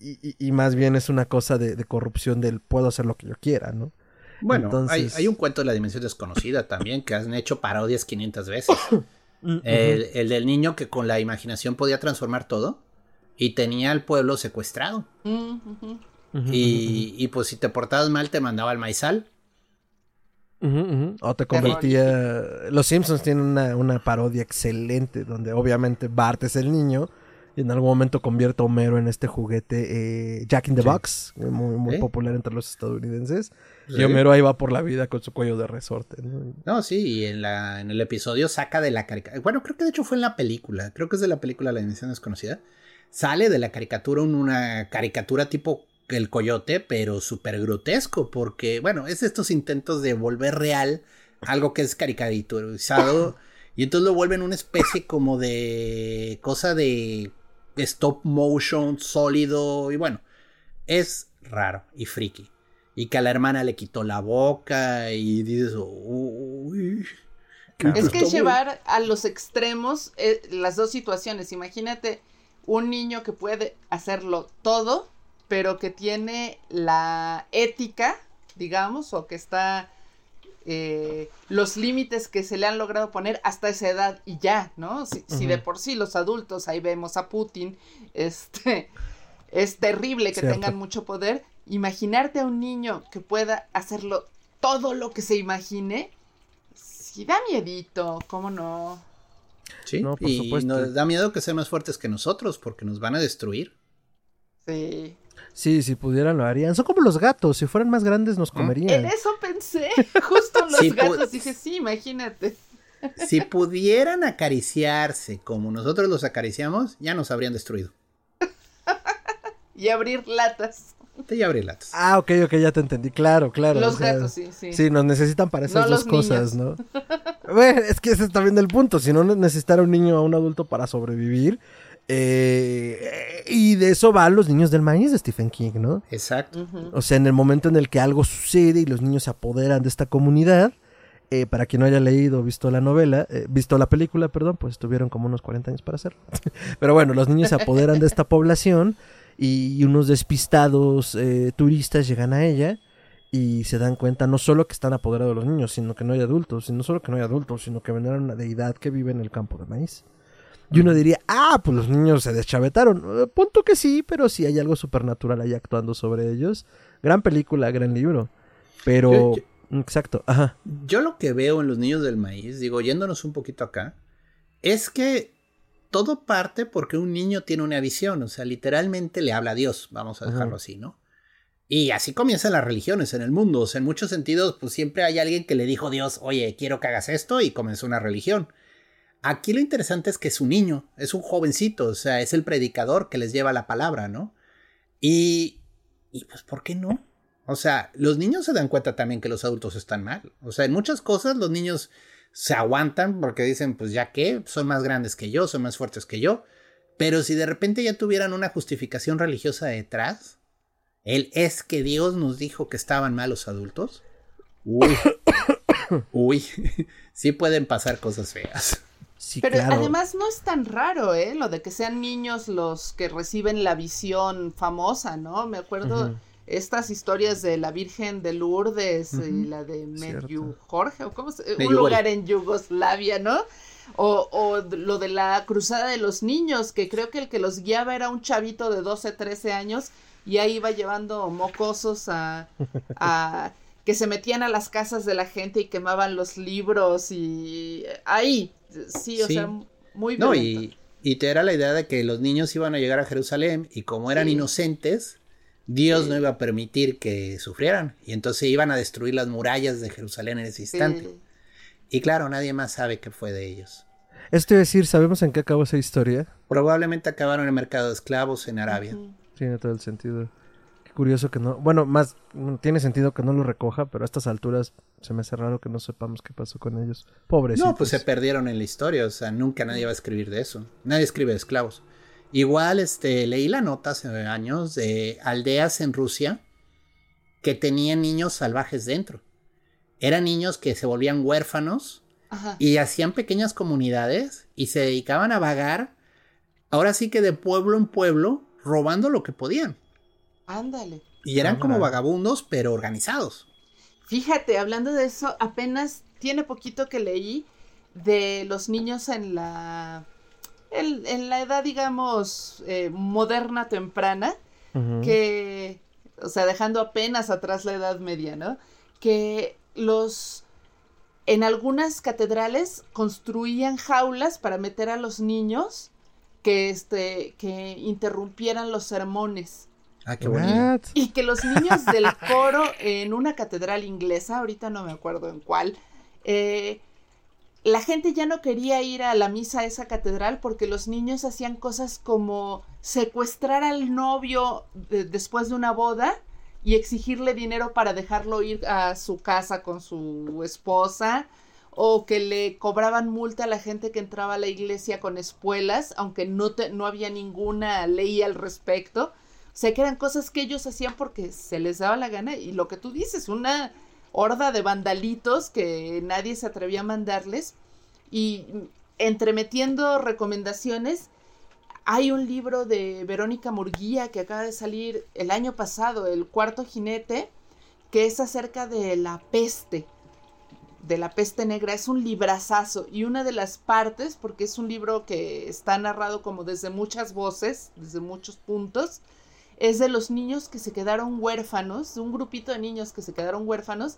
Y, más bien es una cosa de, corrupción del puedo hacer lo que yo quiera, ¿no? Bueno, hay, un cuento de la dimensión desconocida también que han hecho parodias 500 veces. Mm, el, del niño que con la imaginación podía transformar todo y tenía al pueblo secuestrado. Mm, y, y, pues si te portabas mal te mandaba al maizal o te convertía. Los Simpsons tienen una, parodia excelente donde obviamente Bart es el niño Y en algún momento convierte a Homero en este juguete eh, Jack in the Box, muy, muy popular entre los estadounidenses. Y Homero ahí va por la vida con su cuello de resorte. No, sí, y en, la, en el episodio saca de la caricatura. Bueno, creo que de hecho fue en la película. Creo que es de la película La Dimensión Desconocida. Sale de la caricatura una caricatura tipo el coyote, pero súper grotesco, porque, bueno, es estos intentos de volver real algo que es caricaturizado. y entonces lo vuelven una especie como de cosa de stop motion sólido y bueno, es raro y friki. Y que a la hermana le quitó la boca y dices, uy. Es que llevar a los extremos eh, las dos situaciones. Imagínate un niño que puede hacerlo todo, pero que tiene la ética, digamos, o que está eh, los límites que se le han logrado poner hasta esa edad y ya, ¿no? Si, de por sí los adultos, ahí vemos a Putin, este, es terrible que tengan mucho poder, imaginarte a un niño que pueda hacerlo todo lo que se imagine, sí da miedito, ¿cómo no? Sí, por y supuesto. nos da miedo que sean más fuertes que nosotros porque nos van a destruir. Sí. Sí, si pudieran lo harían. Son como los gatos, si fueran más grandes nos comerían. En eso pensé, justo en los gatos. Dije, sí, imagínate. Si pudieran acariciarse como nosotros los acariciamos, ya nos habrían destruido. y abrir latas. Y abrir latas. Ah, ok, ok, ya te entendí. Claro, claro. Los gatos, sí, sí. Sí, nos necesitan para esas dos cosas, ¿no? bueno, es que ese es también el punto. Si no necesitar un niño o un adulto para sobrevivir, eh, y de eso van los niños del maíz de Stephen King, ¿no? Exacto. O sea, en el momento en el que algo sucede y los niños se apoderan de esta comunidad, eh, para quien no haya leído o visto la novela, eh, visto la película, perdón, pues tuvieron como unos 40 años para hacerlo. Pero bueno, los niños se apoderan de esta población y, unos despistados turistas llegan a ella y se dan cuenta no solo que están apoderados los niños, sino que no hay adultos, y no solo que no hay adultos, sino que vendrán una deidad que vive en el campo de maíz. Y uno diría, ah, pues los niños se deschavetaron. Punto que sí, pero sí hay algo supernatural ahí actuando sobre ellos. Gran película, gran libro. Pero... exacto, ajá. Yo lo que veo en los niños del maíz, digo, yéndonos un poquito acá, es que todo parte porque un niño tiene una visión, o sea, literalmente le habla a Dios, vamos a dejarlo así, ¿no? Y así comienzan las religiones en el mundo, o sea, en muchos sentidos, pues siempre hay alguien que le dijo a Dios, oye, quiero que hagas esto, y comenzó una religión. Aquí lo interesante es que es un niño, es un jovencito, o sea, es el predicador que les lleva la palabra, ¿no? Y, y pues, ¿por qué no? O sea, los niños se dan cuenta también que los adultos están mal. O sea, en muchas cosas los niños se aguantan porque dicen, pues ya que, son más grandes que yo, son más fuertes que yo. Pero si de repente ya tuvieran una justificación religiosa detrás, él es que Dios nos dijo que estaban mal los adultos. Uy, uy, sí pueden pasar cosas feas. Pero además no es tan raro, ¿eh? Lo de que sean niños los que reciben la visión famosa, ¿no? Me acuerdo estas historias de la Virgen de Lourdes y la de Medju Jorge, o cómo se, un lugar en Yugoslavia, ¿no? O, o, lo de la cruzada de los niños, que creo que el que los guiaba era un chavito de 12, 13 años y ahí iba llevando mocosos a, a que se metían a las casas de la gente y quemaban los libros y ahí, sí, o sea, muy bien. No, y, y, te era la idea de que los niños iban a llegar a Jerusalén y como eran inocentes, Dios no iba a permitir que sufrieran y entonces iban a destruir las murallas de Jerusalén en ese instante. Y claro, nadie más sabe qué fue de ellos. Esto es decir, ¿sabemos en qué acabó esa historia? Probablemente acabaron en el mercado de esclavos en Arabia. Tiene todo el sentido curioso que no, bueno, más tiene sentido que no lo recoja, pero a estas alturas se me hace raro que no sepamos qué pasó con ellos. Pobres. No, pues se perdieron en la historia, o sea, nunca nadie va a escribir de eso. Nadie escribe de esclavos. Igual, este, leí la nota hace años de aldeas en Rusia que tenían niños salvajes dentro. Eran niños que se volvían huérfanos y hacían pequeñas comunidades y se dedicaban a vagar, ahora sí que de pueblo en pueblo, robando lo que podían. Ándale. Y eran como vagabundos, pero organizados. Fíjate, hablando de eso, apenas tiene poquito que leí de los niños en la en, la edad, digamos, eh, moderna temprana, que, o sea, dejando apenas atrás la edad media, ¿no? Que los, en algunas catedrales construían jaulas para meter a los niños que, este, que interrumpieran los sermones. Ah, qué bonito. Y que los niños del coro en una catedral inglesa, ahorita no me acuerdo en cuál, eh, la gente ya no quería ir a la misa a esa catedral porque los niños hacían cosas como secuestrar al novio después de una boda y exigirle dinero para dejarlo ir a su casa con su esposa o que le cobraban multa a la gente que entraba a la iglesia con espuelas, aunque no, no había ninguna ley al respecto. Sea, que eran cosas que ellos hacían porque se les daba la gana y lo que tú dices, una horda de vandalitos que nadie se atrevía a mandarles y entremetiendo recomendaciones, hay un libro de Verónica Murguía que acaba de salir el año pasado, El cuarto jinete, que es acerca de la peste de la peste negra. Es un librazazo y una de las partes, porque es un libro que está narrado como desde muchas voces, desde muchos puntos, es de los niños que se quedaron huérfanos, de un grupito de niños que se quedaron huérfanos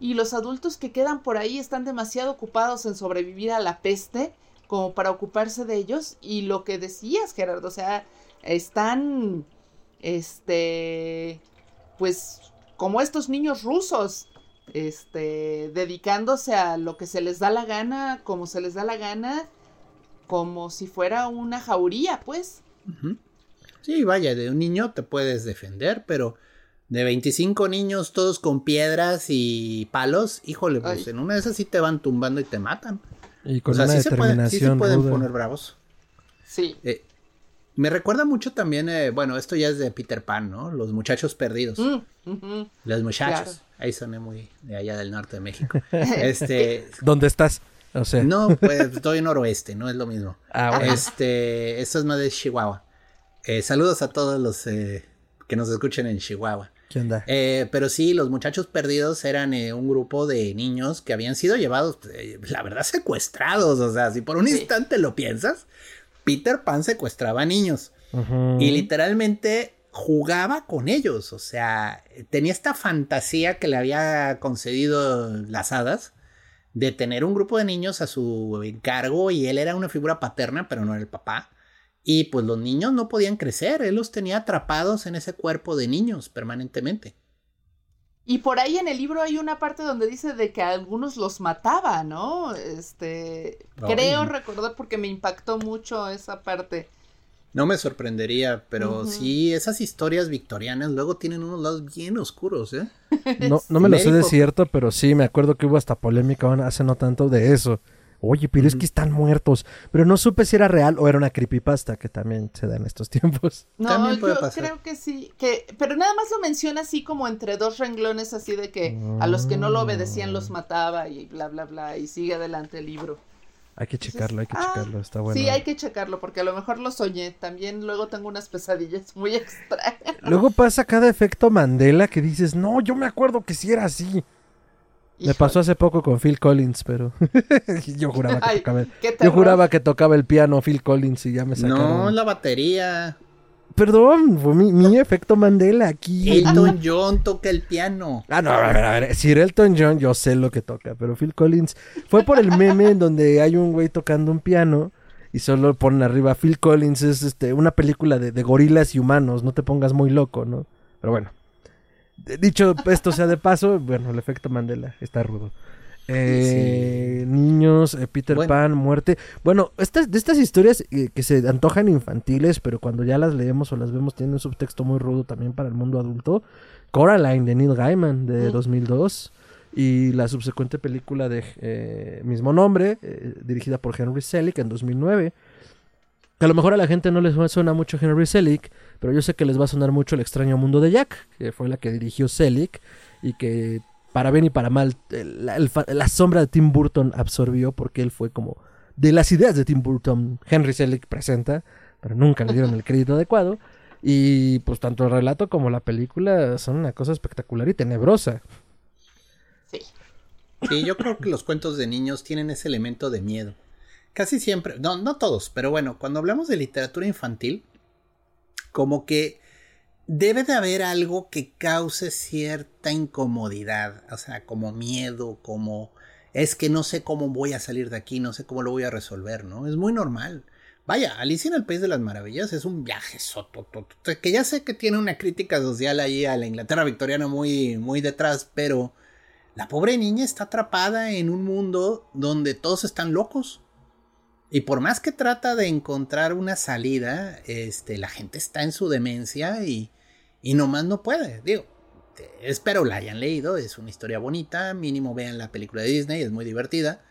y los adultos que quedan por ahí están demasiado ocupados en sobrevivir a la peste como para ocuparse de ellos y lo que decías Gerardo, o sea, están este pues como estos niños rusos este, dedicándose a lo que se les da la gana, como se les da la gana, como si fuera una jauría, pues. Sí, vaya, de un niño te puedes defender, pero de 25 niños todos con piedras y palos, híjole, pues en una de esas sí te van tumbando y te matan. Y con una determinación se, pueden, poner bravos. Sí. Eh, me recuerda mucho también, eh, bueno, esto ya es de Peter Pan, ¿no? Los muchachos perdidos. Mm, Los muchachos. Ahí soné muy de allá del norte de México. Este. ¿Dónde estás? O sea. No, pues estoy en noroeste, no es lo mismo. Ah, bueno. Este, esto es más de Chihuahua. Eh, saludos a todos los eh, que nos escuchen en Chihuahua. ¿Qué onda? pero sí, los muchachos perdidos eran un grupo de niños que habían sido llevados, la verdad, secuestrados. O sea, si por un instante lo piensas, Peter Pan secuestraba niños y literalmente jugaba con ellos, o sea, tenía esta fantasía que le había concedido las hadas de tener un grupo de niños a su encargo y él era una figura paterna, pero no era el papá. Y pues los niños no podían crecer, él los tenía atrapados en ese cuerpo de niños permanentemente. Y por ahí en el libro hay una parte donde dice de que algunos los mataba, ¿no? Este, creo recordar porque me impactó mucho esa parte. No me sorprendería, pero sí, esas historias victorianas luego tienen unos lados bien oscuros, ¿eh? No, no me lo sé de cierto, pero sí, me acuerdo que hubo hasta polémica hace no tanto de eso. Oye, pero es que están muertos. Pero no supe si era real o era una creepypasta, que también se da en estos tiempos. No, yo creo que sí. Que, pero nada más lo menciona así como entre dos renglones, así de que a los que no lo obedecían los mataba y bla, bla, bla. Y sigue adelante el libro. Hay que checarlo, hay que ah, checarlo, está bueno. Sí, hay que checarlo, porque a lo mejor lo soñé. También luego tengo unas pesadillas muy extrañas. Luego pasa cada efecto Mandela que dices, no, yo me acuerdo que sí era así. Me pasó hace poco con Phil Collins, pero yo juraba que tocaba el, yo juraba que tocaba el piano Phil Collins y ya me sacaron. No, la batería. Perdón, fue mi, efecto Mandela aquí. Elton John toca el piano. Ah, no, a ver, a ver. Si Elton John, yo sé lo que toca, pero Phil Collins fue por el meme en donde hay un güey tocando un piano y solo ponen arriba Phil Collins es este una película de, de gorilas y humanos, no te pongas muy loco, ¿no? Pero bueno. Dicho esto sea de paso, bueno, el efecto Mandela está rudo. Eh, Niños, eh, Peter Pan, muerte. Bueno, estas, de estas historias eh, que se antojan infantiles, pero cuando ya las leemos o las vemos tienen un subtexto muy rudo también para el mundo adulto. Coraline de Neil Gaiman de 2002 y la subsecuente película de eh, mismo nombre, dirigida por Henry Selick en 2009. Que a lo mejor a la gente no les suena mucho Henry Selick, pero yo sé que les va a sonar mucho El extraño mundo de Jack, que fue la que dirigió Selick y que para bien y para mal la, sombra de Tim Burton absorbió porque él fue como de las ideas de Tim Burton. Henry Selick presenta, pero nunca le dieron el crédito adecuado. Y pues tanto el relato como la película son una cosa espectacular y tenebrosa. Sí. Sí, yo creo que los cuentos de niños tienen ese elemento de miedo. Casi siempre, no, no todos, pero bueno, cuando hablamos de literatura infantil, como que debe de haber algo que cause cierta incomodidad, o sea, como miedo, como es que no sé cómo voy a salir de aquí, no sé cómo lo voy a resolver, ¿no? Es muy normal. Vaya, Alicia en el País de las Maravillas es un viaje que ya sé que tiene una crítica social ahí a la Inglaterra victoriana muy, muy detrás, pero la pobre niña está atrapada en un mundo donde todos están locos. Y por más que trata de encontrar una salida, este, la gente está en su demencia y, y nomás no puede. Digo, espero la hayan leído, es una historia bonita, mínimo vean la película de Disney, es muy divertida.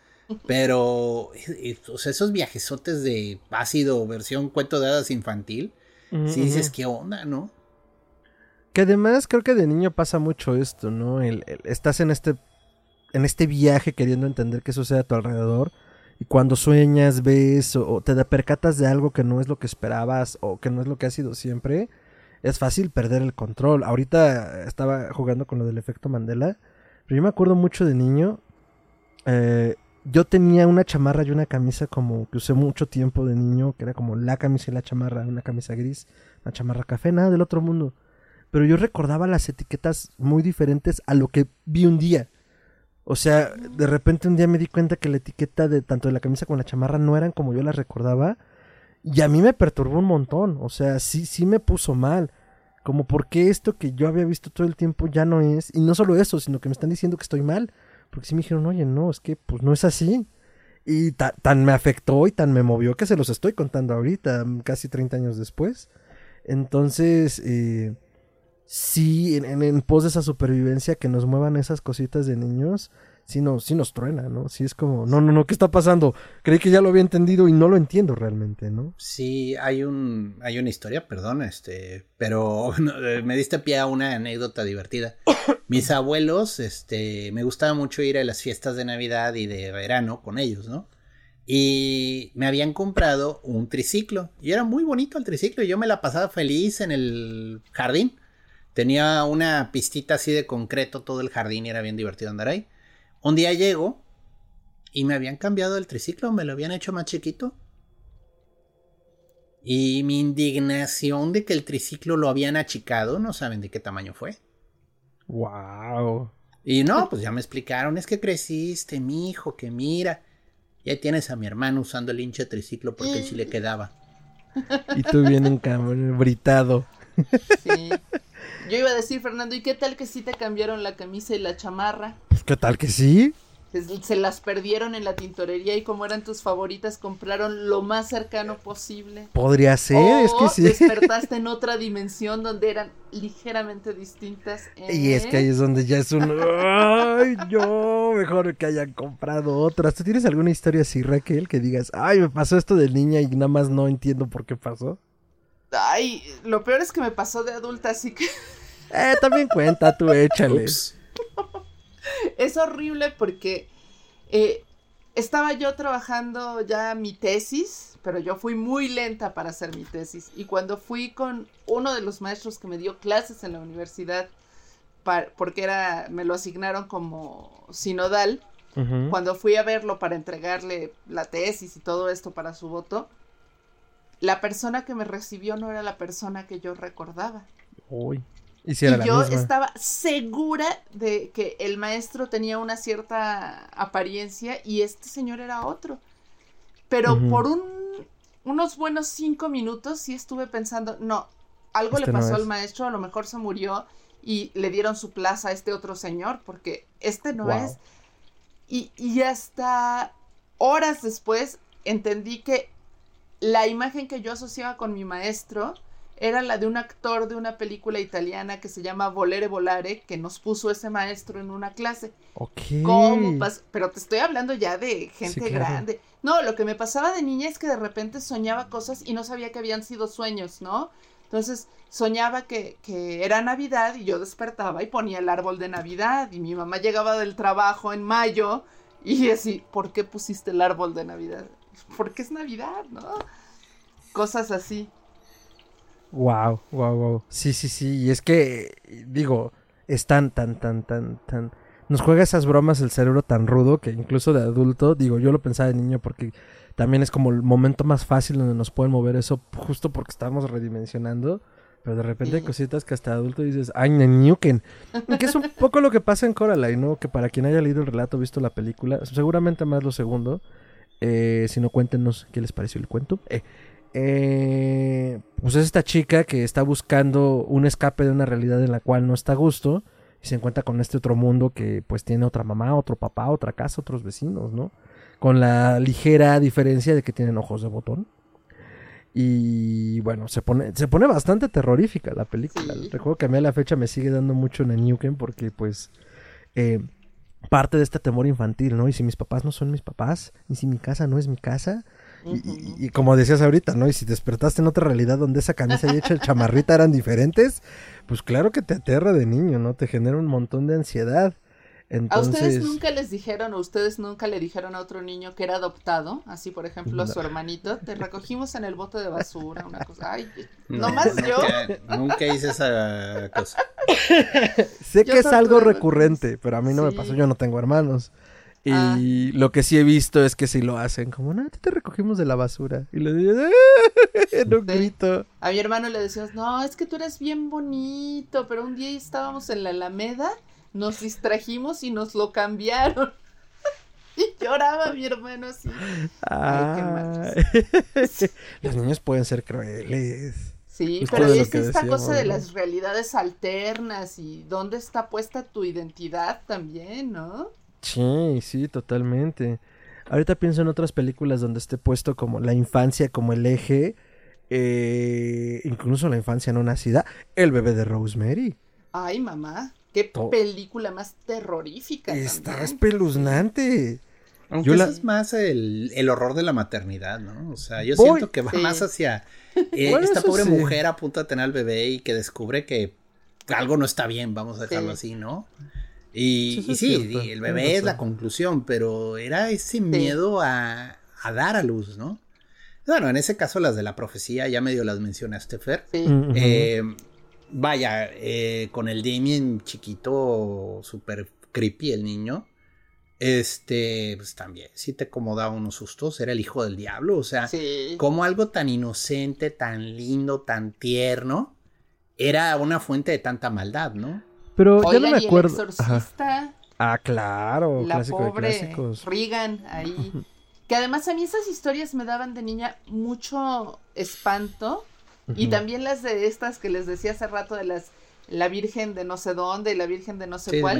Pero esos viajesotes de ácido versión cuento de hadas infantil, si dices, ¿qué onda, no? Que además creo que de niño pasa mucho esto, ¿no? estás en este, en este viaje queriendo entender qué sucede a tu alrededor. Y cuando sueñas, ves o, te percatas de algo que no es lo que esperabas o que no es lo que ha sido siempre, es fácil perder el control. Ahorita estaba jugando con lo del efecto Mandela, pero yo me acuerdo mucho de niño. Eh, yo tenía una chamarra y una camisa como que usé mucho tiempo de niño, que era como la camisa y la chamarra, una camisa gris, una chamarra café, nada del otro mundo. Pero yo recordaba las etiquetas muy diferentes a lo que vi un día. O sea, de repente un día me di cuenta que la etiqueta de tanto de la camisa como la chamarra no eran como yo las recordaba. Y a mí me perturbó un montón. O sea, sí, sí me puso mal. Como porque esto que yo había visto todo el tiempo ya no es. Y no solo eso, sino que me están diciendo que estoy mal. Porque sí me dijeron, oye, no, es que pues no es así. Y tan me afectó y tan me movió que se los estoy contando ahorita, casi 30 años después. Entonces, eh, sí, en, en, pos de esa supervivencia que nos muevan esas cositas de niños, sí, no, sí nos truena, ¿no? Sí es como, no, no, no, ¿qué está pasando? Creí que ya lo había entendido y no lo entiendo realmente, ¿no? Sí, hay un, hay una historia, perdón, este, pero eh, me diste pie a una anécdota divertida. Mis abuelos, este, me gustaba mucho ir a las fiestas de Navidad y de verano con ellos, ¿no? Y me habían comprado un triciclo. Y era muy bonito el triciclo. Y yo me la pasaba feliz en el jardín. Tenía una pistita así de concreto todo el jardín y era bien divertido andar ahí. Un día llego y me habían cambiado el triciclo, me lo habían hecho más chiquito. Y mi indignación de que el triciclo lo habían achicado, no saben de qué tamaño fue. Wow. Y no, pues ya me explicaron, es que creciste, mi hijo, que mira. Ya tienes a mi hermano usando el hinche triciclo porque sí le quedaba. Y tú bien britado. Sí. Yo iba a decir, Fernando, ¿y qué tal que sí te cambiaron la camisa y la chamarra? ¿Qué tal que sí? Se las perdieron en la tintorería y como eran tus favoritas, compraron lo más cercano posible. Podría ser, es que sí. despertaste en otra dimensión donde eran ligeramente distintas. Y es que ahí es donde ya es un... ¡Ay, yo! Mejor que hayan comprado otras. ¿Tú tienes alguna historia así, Raquel, que digas, ay, me pasó esto de niña y nada más no entiendo por qué pasó? Ay, lo peor es que me pasó de adulta, así que... Eh, también cuenta, tú échale. Es horrible porque eh, estaba yo trabajando ya mi tesis, pero yo fui muy lenta para hacer mi tesis. Y cuando fui con uno de los maestros que me dio clases en la universidad, porque era, me lo asignaron como sinodal, cuando fui a verlo para entregarle la tesis y todo esto para su voto, la persona que me recibió no era la persona que yo recordaba. Uy. Y, yo estaba segura de que el maestro tenía una cierta apariencia y este señor era otro. Pero por un, unos buenos cinco minutos sí estuve pensando, no, algo le este pasó al maestro, a lo mejor se murió y le dieron su plaza a este otro señor, porque este no es. Y, y hasta horas después entendí que la imagen que yo asociaba con mi maestro era la de un actor de una película italiana que se llama Volere Volare, que nos puso ese maestro en una clase. Ok. ¿Cómo Pero te estoy hablando ya de gente grande. No, lo que me pasaba de niña es que de repente soñaba cosas y no sabía que habían sido sueños, ¿no? Entonces soñaba que, que era Navidad y yo despertaba y ponía el árbol de Navidad y mi mamá llegaba del trabajo en mayo y así, ¿por qué pusiste el árbol de Navidad? Porque es Navidad, ¿no? Cosas así. Wow, wow, wow. Sí, sí, sí. Y es que, digo, es tan, tan, tan, tan, tan. Nos juega esas bromas el cerebro tan rudo que incluso de adulto, digo, yo lo pensaba de niño porque también es como el momento más fácil donde nos pueden mover eso justo porque estamos redimensionando. Pero de repente hay cositas que hasta adulto dices, ¡ay, Newken! Que es un poco lo que pasa en Coraline, ¿no? Que para quien haya leído el relato, visto la película, seguramente más lo segundo, eh, si no, cuéntenos qué les pareció el cuento. Eh, eh, pues es esta chica que está buscando un escape de una realidad en la cual no está a gusto y se encuentra con este otro mundo que pues tiene otra mamá, otro papá, otra casa, otros vecinos, ¿no? Con la ligera diferencia de que tienen ojos de botón. Y bueno, se pone, se pone bastante terrorífica la película. Recuerdo que a mí a la fecha me sigue dando mucho en Newken porque pues eh, parte de este temor infantil, ¿no? Y si mis papás no son mis papás, y si mi casa no es mi casa, y, como decías ahorita, ¿no? Y si despertaste en otra realidad donde esa camisa y hecha el chamarrita eran diferentes, pues claro que te aterra de niño, ¿no? Te genera un montón de ansiedad. ¿A ustedes nunca les dijeron o ustedes nunca le dijeron a otro niño que era adoptado? Así, por ejemplo, a su hermanito, te recogimos en el bote de basura, una cosa. Ay, no, nomás yo. Nunca hice esa cosa. sé que es algo recurrente, pero a mí no me pasó, yo no tengo hermanos. Y ah. lo que sí he visto es que si lo hacen, como, no, te recogimos de la basura. Y le digo, no grito. A mi hermano le decías, no, es que tú eres bien bonito, pero un día estábamos en la Alameda nos distrajimos y nos lo cambiaron. y lloraba mi hermano así. Los niños pueden ser crueles. Sí, pero es esta cosa de las realidades alternas y dónde está puesta tu identidad también, ¿no? Sí, sí, totalmente. Ahorita pienso en otras películas donde esté puesto como la infancia como el eje, eh, incluso la infancia no nacida, el bebé de Rosemary. Ay, mamá. Qué película más terrorífica. Está espeluznante. Aunque eso es más el, horror de la maternidad, ¿no? O sea, yo siento que va más hacia eh, esta pobre mujer a punto de tener al bebé y que descubre que algo no está bien, vamos a dejarlo así, ¿no? Y, sí, el bebé es la conclusión, pero era ese miedo a, dar a luz, ¿no? Bueno, en ese caso las de la profecía, ya medio las mencionaste, Fer. Sí. Eh, vaya, eh, con el Damien chiquito, súper creepy el niño. Este, pues también, sí te como daba unos sustos, era el hijo del diablo, o sea, como algo tan inocente, tan lindo, tan tierno, era una fuente de tanta maldad, ¿no? Pero ya no me acuerdo. Ah, claro, la pobre Regan ahí. que además a mí esas historias me daban de niña mucho espanto y también las de estas que les decía hace rato de las la Virgen de no sé dónde y la Virgen de no sé cuál.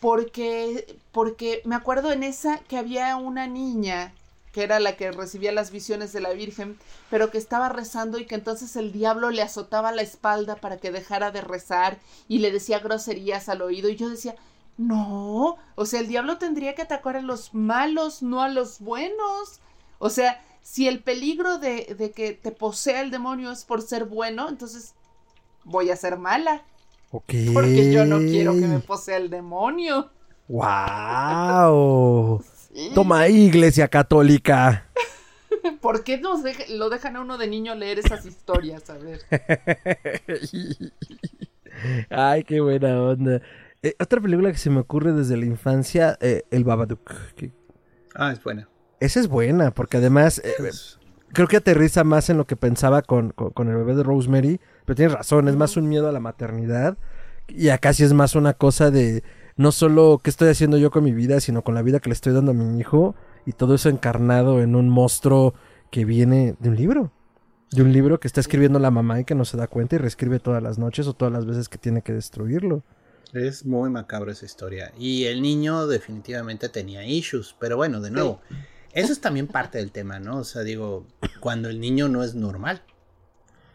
Porque porque me acuerdo en esa que había una niña que era la que recibía las visiones de la Virgen, pero que estaba rezando y que entonces el diablo le azotaba la espalda para que dejara de rezar y le decía groserías al oído y yo decía, no, o sea, el diablo tendría que atacar a los malos, no a los buenos. O sea, si el peligro de, que te posea el demonio es por ser bueno, entonces voy a ser mala. Porque yo no quiero que me posea el demonio. ¡Wow! Toma, iglesia católica. ¿Por qué nos lo dejan a uno de niño leer esas historias? A ver. Ay, qué buena onda. Eh, otra película que se me ocurre desde la infancia, eh, El Babadook. Ah, es buena. Esa es buena, porque además eh, creo que aterriza más en lo que pensaba con, el bebé de Rosemary. Pero tienes razón, es más un miedo a la maternidad. Y acá sí es más una cosa de no solo qué estoy haciendo yo con mi vida, sino con la vida que le estoy dando a mi hijo. Y todo eso encarnado en un monstruo que viene de un libro. De un libro que está escribiendo la mamá y que no se da cuenta y reescribe todas las noches o todas las veces que tiene que destruirlo. Es muy macabro esa historia. Y el niño definitivamente tenía issues. Pero bueno, de nuevo. Eso es también parte del tema, ¿no? O sea, digo, cuando el niño no es normal,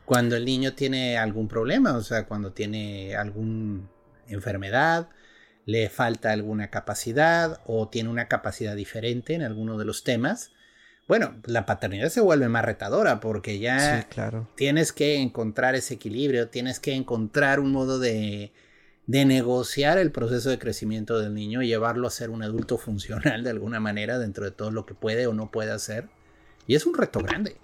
cuando el niño tiene algún problema, o sea, cuando tiene alguna enfermedad, le falta alguna capacidad o tiene una capacidad diferente en alguno de los temas, bueno, la paternidad se vuelve más retadora porque ya claro. tienes que encontrar ese equilibrio, tienes que encontrar un modo de de negociar el proceso de crecimiento del niño y llevarlo a ser un adulto funcional de alguna manera dentro de todo lo que puede o no puede hacer. Y es un reto grande.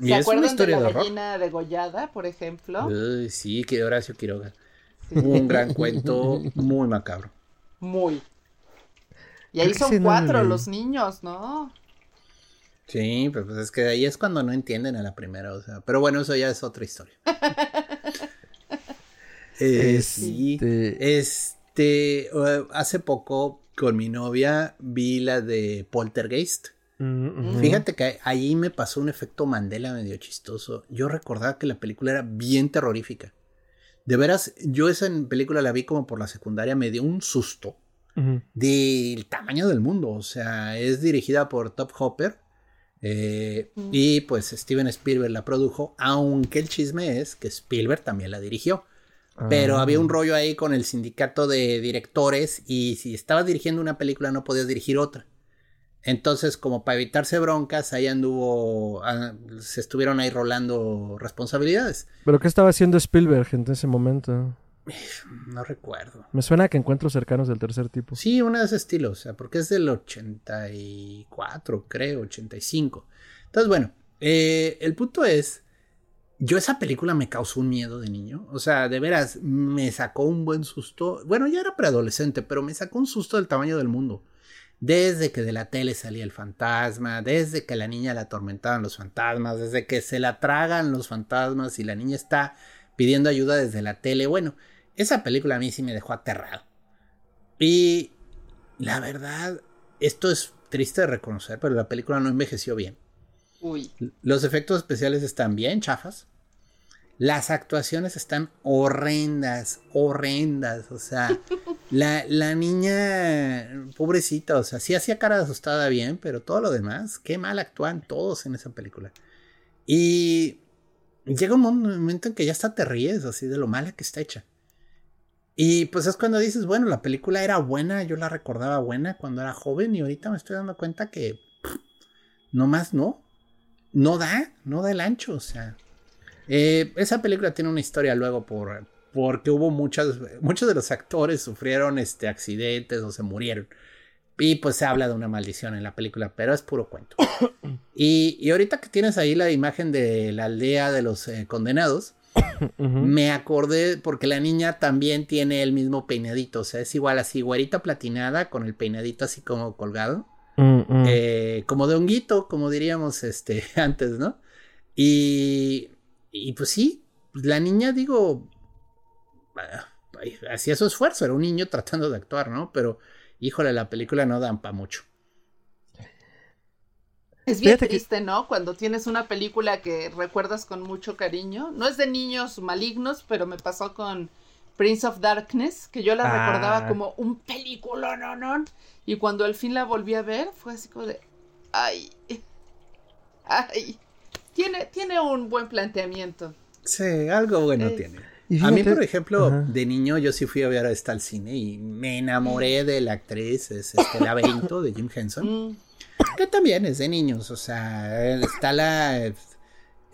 ¿Se acuerdan una historia de la gallina degollada, por ejemplo? sí, que Horacio Quiroga. Un gran cuento muy macabro. Muy. Y ahí son cuatro los niños, ¿no? Sí, pues es que ahí es cuando no entienden a la primera, o sea, pero bueno, eso ya es otra historia. Eh, sí. Este, este hace poco con mi novia vi la de Poltergeist. Mm, Fíjate que ahí me pasó un efecto Mandela medio chistoso. Yo recordaba que la película era bien terrorífica. De veras, yo esa película la vi como por la secundaria, me dio un susto del tamaño del mundo. O sea, es dirigida por Top Hopper. Eh, y pues Steven Spielberg la produjo, aunque el chisme es que Spielberg también la dirigió. Pero ah. había un rollo ahí con el sindicato de directores y si estabas dirigiendo una película no podías dirigir otra. Entonces, como para evitarse broncas, ahí anduvo, ah, se estuvieron ahí rolando responsabilidades. ¿Pero qué estaba haciendo Spielberg en ese momento? No recuerdo. Me suena a que encuentros cercanos del tercer tipo. Sí, una de ese estilo, o sea, porque es del 84, creo, 85. Entonces, bueno, eh, el punto es, yo esa película me causó un miedo de niño, o sea, de veras, me sacó un buen susto. Bueno, ya era preadolescente, pero me sacó un susto del tamaño del mundo. Desde que de la tele salía el fantasma, desde que la niña la atormentaban los fantasmas, desde que se la tragan los fantasmas y la niña está pidiendo ayuda desde la tele. Bueno, esa película a mí sí me dejó aterrado. Y la verdad, esto es triste de reconocer, pero la película no envejeció bien. Uy. Los efectos especiales están bien chafas. Las actuaciones están horrendas, horrendas. O sea, la, la, niña, pobrecita, o sea, sí hacía cara de asustada bien, pero todo lo demás, qué mal actúan todos en esa película. Y llega un momento en que ya hasta te ríes así de lo mala que está hecha. Y pues es cuando dices, bueno, la película era buena, yo la recordaba buena cuando era joven y ahorita me estoy dando cuenta que no más no, no da, no da el ancho, o sea. Eh, esa película tiene una historia luego por, porque hubo muchas, muchos de los actores sufrieron este, accidentes o se murieron. Y pues se habla de una maldición en la película, pero es puro cuento. y, y, ahorita que tienes ahí la imagen de la aldea de los eh, condenados, me acordé porque la niña también tiene el mismo peinadito, o sea, es igual así, güerita platinada con el peinadito así como colgado. Mm, mm. Eh, como de honguito, como diríamos este, antes, ¿no? Y y pues sí, la niña, digo, hacía su esfuerzo, era un niño tratando de actuar, ¿no? Pero, híjole, la película no dan para mucho. Es bien triste, ¿no? Cuando tienes una película que recuerdas con mucho cariño. No es de niños malignos, pero me pasó con Prince of Darkness, que yo la recordaba ah. como un película, no, no. Y cuando al fin la volví a ver, fue así como de, ay, ay tiene, tiene un buen planteamiento. Sí, algo bueno tiene. a mí, por ejemplo, de niño yo sí fui a ver esta al cine y me enamoré de la actriz, es este Laberinto de Jim Henson, mm. que también es de niños, o sea, está la eh,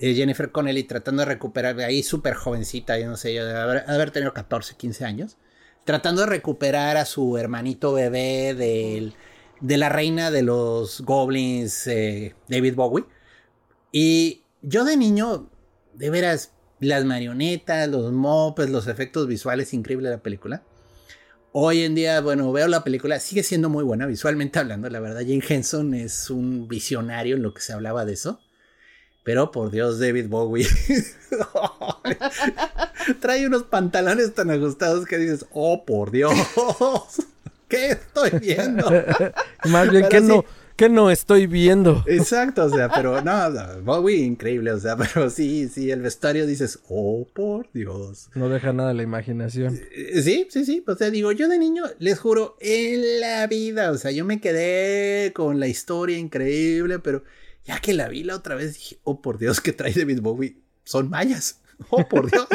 Jennifer Connelly tratando de recuperar, ahí súper jovencita, yo no sé, yo de haber, tenido 14, 15 años, tratando de recuperar a su hermanito bebé del, de la reina de los goblins, eh, David Bowie. Y yo de niño, de veras, las marionetas, los mopes, los efectos visuales increíbles de la película. Hoy en día, bueno, veo la película, sigue siendo muy buena visualmente hablando, la verdad. Jane Henson es un visionario en lo que se hablaba de eso. Pero por Dios, David Bowie trae unos pantalones tan ajustados que dices, oh por Dios, ¿qué estoy viendo? Más bien que no que no estoy viendo. Exacto, o sea, pero no, Bowie increíble, o sea, pero sí, sí, el vestuario dices, oh, por Dios. No deja nada de la imaginación. Eh, sí, sí, sí, o sea, digo, yo de niño, les juro, en la vida, o sea, yo me quedé con la historia increíble, pero ya que la vi la otra vez dije, oh, por Dios, que trae David Bowie, son mayas. Oh, por Dios.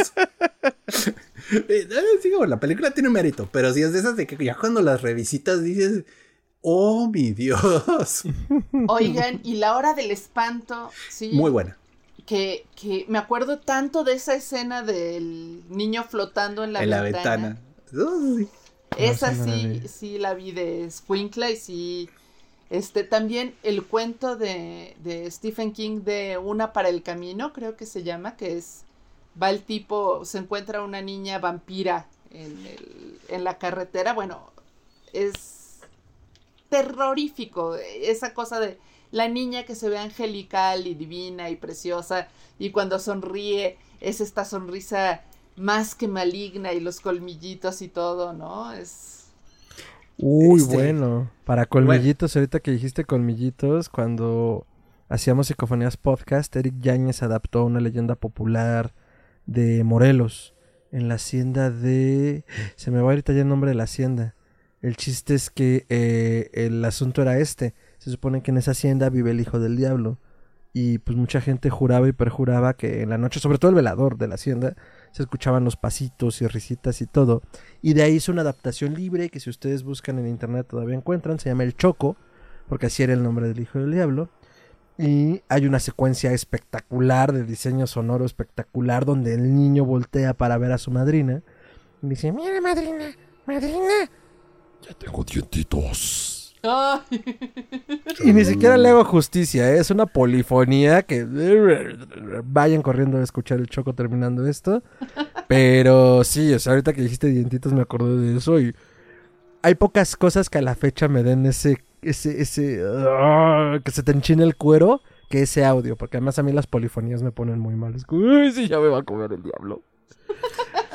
Digo, la película tiene mérito, pero si es de esas de que ya cuando las revisitas dices, ¡Oh, mi Dios! Oigan, y la hora del espanto, sí. Muy buena. Que, que me acuerdo tanto de esa escena del niño flotando en la en ventana. la ventana. Esa sí, sí la vi de Squinkla y sí. Este, también el cuento de, Stephen King de Una para el Camino, creo que se llama, que es, va el tipo, se encuentra una niña vampira en, el, en la carretera, bueno, es terrorífico. Esa cosa de la niña que se ve angelical y divina y preciosa y cuando sonríe es esta sonrisa más que maligna y los colmillitos y todo, ¿no? Es... Uy, este, bueno. Para colmillitos, ahorita que dijiste colmillitos, cuando hacíamos Psicofonías Podcast, Eric Yáñez adaptó una leyenda popular de Morelos en la hacienda de... Se me va ahorita ya el nombre de la hacienda. El chiste es que eh, el asunto era este. Se supone que en esa hacienda vive el hijo del diablo. Y pues mucha gente juraba y perjuraba que en la noche, sobre todo el velador de la hacienda, se escuchaban los pasitos y risitas y todo. Y de ahí hizo una adaptación libre que si ustedes buscan en internet todavía encuentran. Se llama El Choco, porque así era el nombre del hijo del diablo. Y hay una secuencia espectacular de diseño sonoro espectacular donde el niño voltea para ver a su madrina. Y dice, mira madrina, madrina, ya tengo dientitos. Y ni siquiera le hago justicia, ¿eh? es una polifonía que vayan corriendo a escuchar el choco terminando esto. Pero sí, o sea, ahorita que dijiste dientitos me acordé de eso y hay pocas cosas que a la fecha me den ese, ese, ese, ah, que se te enchine el cuero que ese audio, porque además a mí las polifonías me ponen muy mal. Es uy, sí, ya me va a comer el diablo.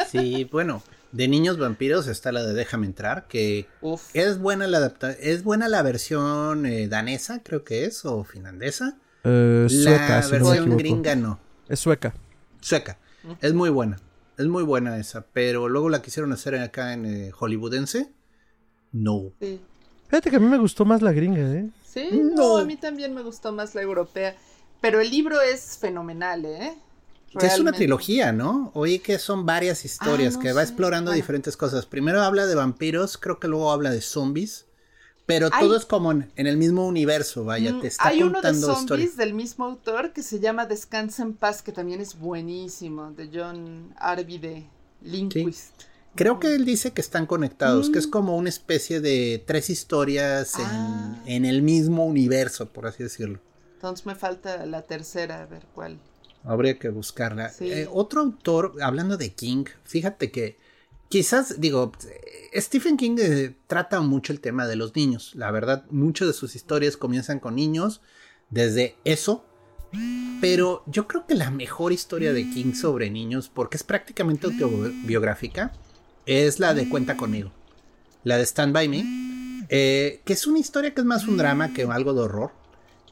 Sí, bueno, de niños vampiros está la de Déjame entrar, que es buena la adapta es buena la versión eh, danesa, creo que es, o finlandesa. Eh, sueca, la versión gringa no. Es sueca. Sueca. Es muy buena. Es muy buena esa, pero luego la quisieron hacer acá en eh, hollywoodense. No. Fíjate que a mí me gustó más la gringa, ¿eh? Sí, no, a mí también me gustó más la europea. Pero el libro es fenomenal, ¿eh? Es una trilogía, ¿no? Oí que son varias historias, ah, que va explorando diferentes cosas. Primero habla de vampiros, creo que luego habla de zombies. Pero todo es como en, el mismo universo, vaya, mm, te está Hay uno de zombies del mismo autor que se llama Descansa en paz, que también es buenísimo, de John Arvide Lindquist. Creo que él dice que están conectados, que es mm. como una especie de tres historias en, ah. en, el mismo universo, por así decirlo. Entonces me falta la tercera, a ver cuál. Habría que buscarla. Eh, otro autor, hablando de King, fíjate que quizás, digo, Stephen King eh, trata mucho el tema de los niños. La verdad, muchas de sus historias comienzan con niños, desde eso. Pero yo creo que la mejor historia de King sobre niños, porque es prácticamente autobiográfica, es la de Cuenta conmigo. La de Stand By Me. Eh, que es una historia que es más un drama que algo de horror.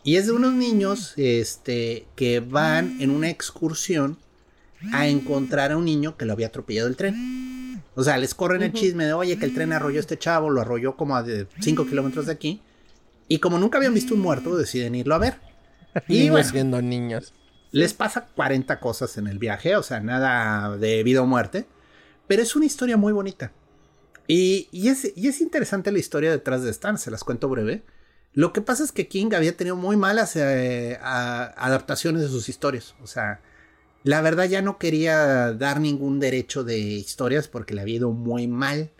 Y es de unos niños este, que van en una excursión a encontrar a un niño que lo había atropellado el tren. O sea, les corren el chisme de, oye, que el tren arrolló a este chavo, lo arrolló como a 5 kilómetros de aquí. Y como nunca habían visto un muerto, deciden irlo a ver. Y bueno, siendo niños. Les pasa 40 cosas en el viaje, o sea, nada de vida o muerte. Pero es una historia muy bonita. Y, es, y es interesante la historia detrás de Stan, se las cuento breve. Lo que pasa es que King había tenido muy malas eh, adaptaciones de sus historias. O sea, la verdad ya no quería dar ningún derecho de historias porque le había ido muy mal.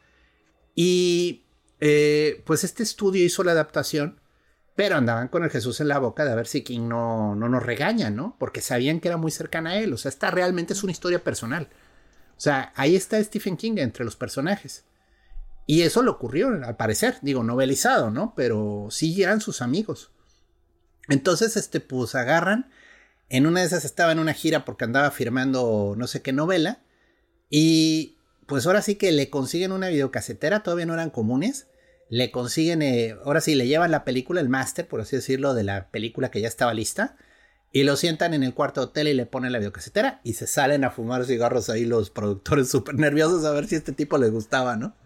Y eh, pues este estudio hizo la adaptación, pero andaban con el Jesús en la boca de a ver si King no, no nos regaña, ¿no? Porque sabían que era muy cercana a él. O sea, esta realmente es una historia personal. O sea, ahí está Stephen King entre los personajes. Y eso le ocurrió, al parecer, digo, novelizado, ¿no? Pero sí eran sus amigos. Entonces, este, pues agarran. En una de esas estaba en una gira porque andaba firmando no sé qué novela. Y pues ahora sí que le consiguen una videocasetera, todavía no eran comunes. Le consiguen, eh, ahora sí, le llevan la película, el máster, por así decirlo, de la película que ya estaba lista. Y lo sientan en el cuarto hotel y le ponen la videocasetera. Y se salen a fumar cigarros ahí los productores súper nerviosos a ver si este tipo les gustaba, ¿no?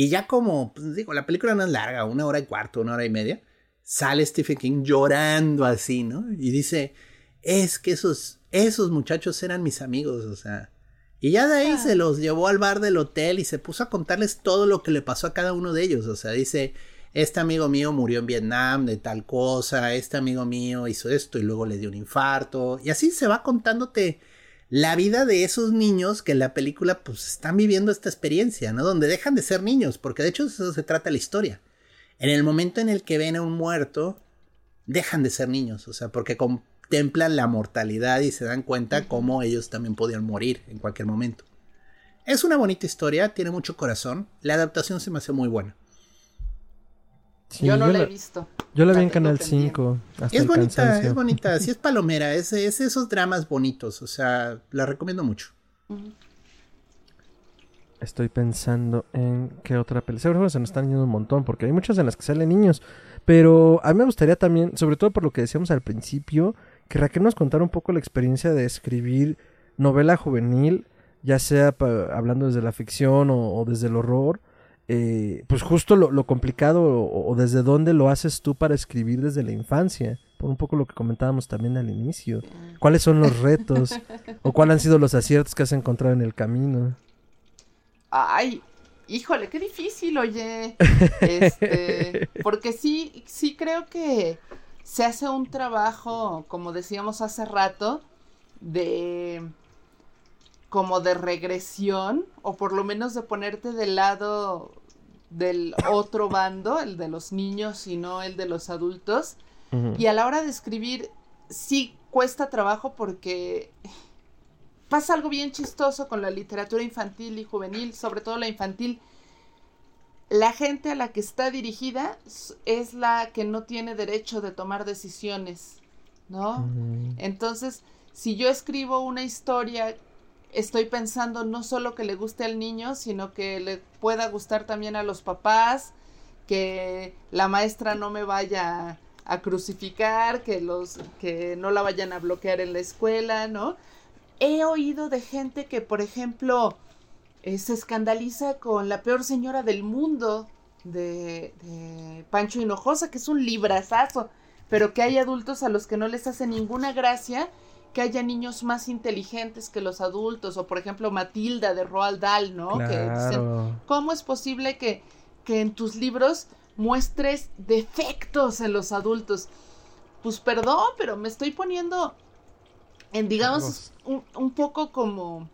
Y ya como, pues digo, la película no es larga, una hora y cuarto, una hora y media, sale Stephen King llorando así, ¿no? Y dice, es que esos, esos muchachos eran mis amigos, o sea. Y ya de ahí ah. se los llevó al bar del hotel y se puso a contarles todo lo que le pasó a cada uno de ellos, o sea, dice, este amigo mío murió en Vietnam de tal cosa, este amigo mío hizo esto y luego le dio un infarto, y así se va contándote la vida de esos niños que en la película pues están viviendo esta experiencia, ¿no? Donde dejan de ser niños, porque de hecho eso se trata la historia. En el momento en el que ven a un muerto, dejan de ser niños, o sea, porque contemplan la mortalidad y se dan cuenta cómo ellos también podían morir en cualquier momento. Es una bonita historia, tiene mucho corazón, la adaptación se me hace muy buena yo no la he visto. Yo la vi en Canal 5. es bonita, es bonita. Sí, es palomera. Es, esos dramas bonitos. O sea, la recomiendo mucho. Estoy pensando en qué otra película. Seguro se nos están yendo un montón, porque hay muchas en las que salen niños. Pero a mí me gustaría también, sobre todo por lo que decíamos al principio, que Raquel nos contara un poco la experiencia de escribir novela juvenil, ya sea hablando desde la ficción o, desde el horror. Eh, pues justo lo, complicado o, desde dónde lo haces tú para escribir desde la infancia. Por un poco lo que comentábamos también al inicio. ¿Cuáles son los retos? ¿O cuáles han sido los aciertos que has encontrado en el camino? Ay, híjole, qué difícil, oye. Este, porque sí, sí creo que se hace un trabajo, como decíamos hace rato, de como de regresión, o por lo menos de ponerte del lado del otro bando, el de los niños y no el de los adultos. Y a la hora de escribir, sí cuesta trabajo porque pasa algo bien chistoso con la literatura infantil y juvenil, sobre todo la infantil. La gente a la que está dirigida es la que no tiene derecho de tomar decisiones, ¿no? Entonces, si yo escribo una historia, estoy pensando no solo que le guste al niño, sino que le pueda gustar también a los papás, que la maestra no me vaya a crucificar, que los que no la vayan a bloquear en la escuela, ¿no? he oído de gente que, por ejemplo, eh, se escandaliza con La peor señora del mundo de, Pancho Hinojosa, que es un librazazo, pero que hay adultos a los que no les hace ninguna gracia que haya niños más inteligentes que los adultos, o por ejemplo Matilda de Roald Dahl, ¿no? Que dicen, ¿cómo es posible que, que en tus libros muestres defectos en los adultos? Pues perdón, pero me estoy poniendo en digamos un, un, poco como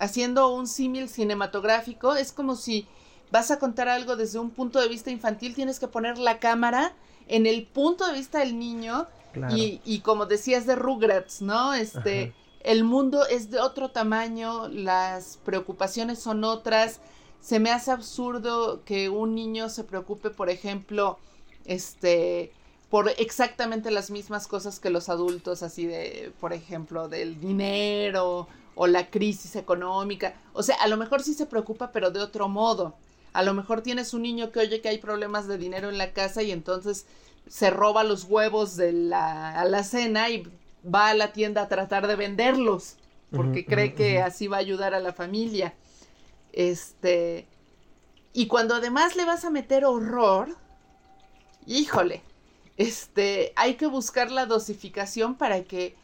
haciendo un símil cinematográfico, es como si vas a contar algo desde un punto de vista infantil, tienes que poner la cámara en el punto de vista del niño y, y, como decías de Rugrats, ¿no? Este, el mundo es de otro tamaño, las preocupaciones son otras, se me hace absurdo que un niño se preocupe, por ejemplo, este, por exactamente las mismas cosas que los adultos, así de, por ejemplo, del dinero o la crisis económica. O sea, a lo mejor sí se preocupa, pero de otro modo. A lo mejor tienes un niño que oye que hay problemas de dinero en la casa y entonces se roba los huevos de la alacena y va a la tienda a tratar de venderlos porque cree que así va a ayudar a la familia. Este, y cuando además le vas a meter horror, híjole, este, hay que buscar la dosificación para que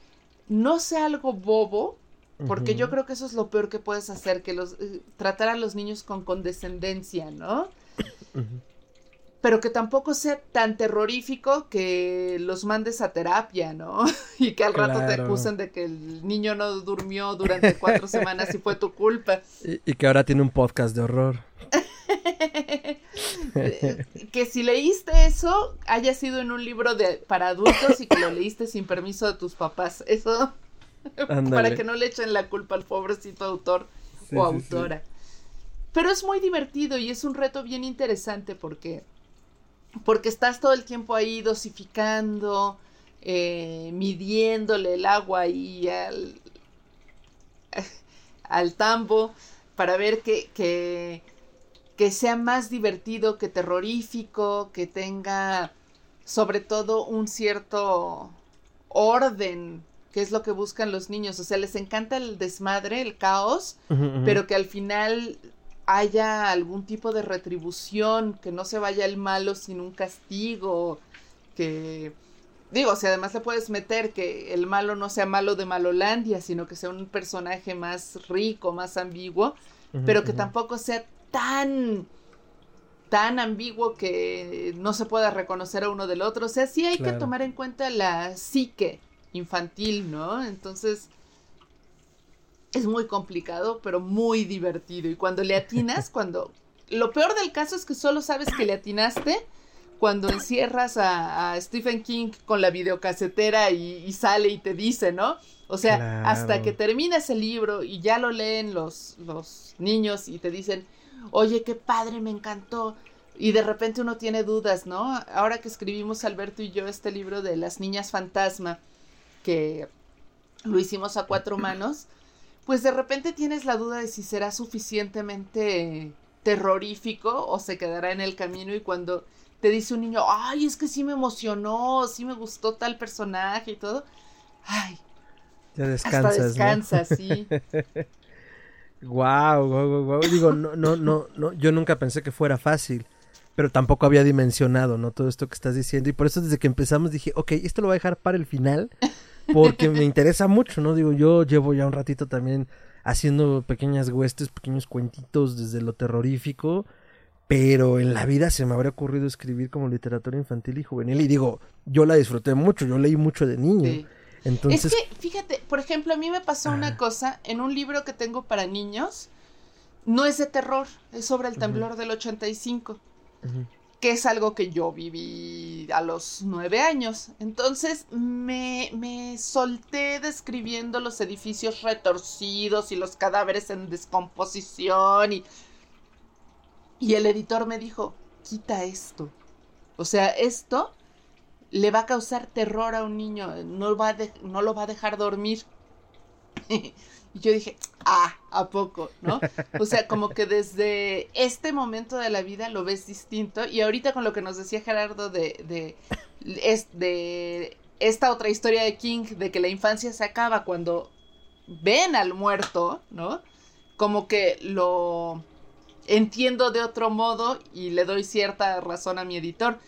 no sea algo bobo, porque yo creo que eso es lo peor que puedes hacer, que los eh, tratar a los niños con condescendencia, ¿no? Pero que tampoco sea tan terrorífico que los mandes a terapia, ¿no? y que al rato te acusen de que el niño no durmió durante cuatro semanas y fue tu culpa. y que ahora tiene un podcast de horror. que si leíste eso, haya sido en un libro de, para adultos y que lo leíste sin permiso de tus papás. Eso para que no le echen la culpa al pobrecito autor o autora. Pero es muy divertido y es un reto bien interesante porque, porque estás todo el tiempo ahí dosificando, eh, midiéndole el agua ahí al, al tambo para ver que, que que sea más divertido que terrorífico, que tenga sobre todo un cierto orden, que es lo que buscan los niños. O sea, les encanta el desmadre, el caos, pero que al final haya algún tipo de retribución, que no se vaya el malo sin un castigo, que... Digo, sea, además le puedes meter que el malo no sea malo de Malolandia, sino que sea un personaje más rico, más ambiguo, pero que tampoco sea tan tan ambiguo que no se pueda reconocer a uno del otro. O sea, sí hay que tomar en cuenta la psique infantil, ¿no? Entonces, es muy complicado, pero muy divertido. Y cuando le atinas, cuando... Lo peor del caso es que solo sabes que le atinaste cuando encierras a, Stephen King con la videocasetera y, sale y te dice, ¿no? O sea, hasta que terminas el libro y ya lo leen los, los niños y te dicen, oye, qué padre, me encantó. Y de repente uno tiene dudas, ¿no? Ahora que escribimos Alberto y yo este libro de las niñas fantasma, que lo hicimos a cuatro manos, pues de repente tienes la duda de si será suficientemente terrorífico o se quedará en el camino y cuando te dice un niño, ay, es que sí me emocionó, sí me gustó tal personaje y todo, ay. Ya descansas. Hasta descansas, sí. Wow, wow, wow, Digo, no, no, no, no, yo nunca pensé que fuera fácil, pero tampoco había dimensionado, ¿no? Todo esto que estás diciendo. Y por eso desde que empezamos dije, ok, esto lo voy a dejar para el final, porque me interesa mucho, ¿no? Digo, yo llevo ya un ratito también haciendo pequeñas huestes, pequeños cuentitos desde lo terrorífico, pero en la vida se me habría ocurrido escribir como literatura infantil y juvenil. Y digo, yo la disfruté mucho, yo leí mucho de niño. Entonces... Es que, fíjate, por ejemplo, a mí me pasó una cosa en un libro que tengo para niños. No es de terror, es sobre el temblor del 85, que es algo que yo viví a los nueve años. Entonces me, me solté describiendo los edificios retorcidos y los cadáveres en descomposición y, y el editor me dijo, quita esto. O sea, esto le va a causar terror a un niño, no, va no lo va a dejar dormir. y yo dije, ah, ¿a poco? ¿No? O sea, como que desde este momento de la vida lo ves distinto. Y ahorita con lo que nos decía Gerardo de, de, de esta otra historia de King, de que la infancia se acaba cuando ven al muerto, ¿no? Como que lo entiendo de otro modo y le doy cierta razón a mi editor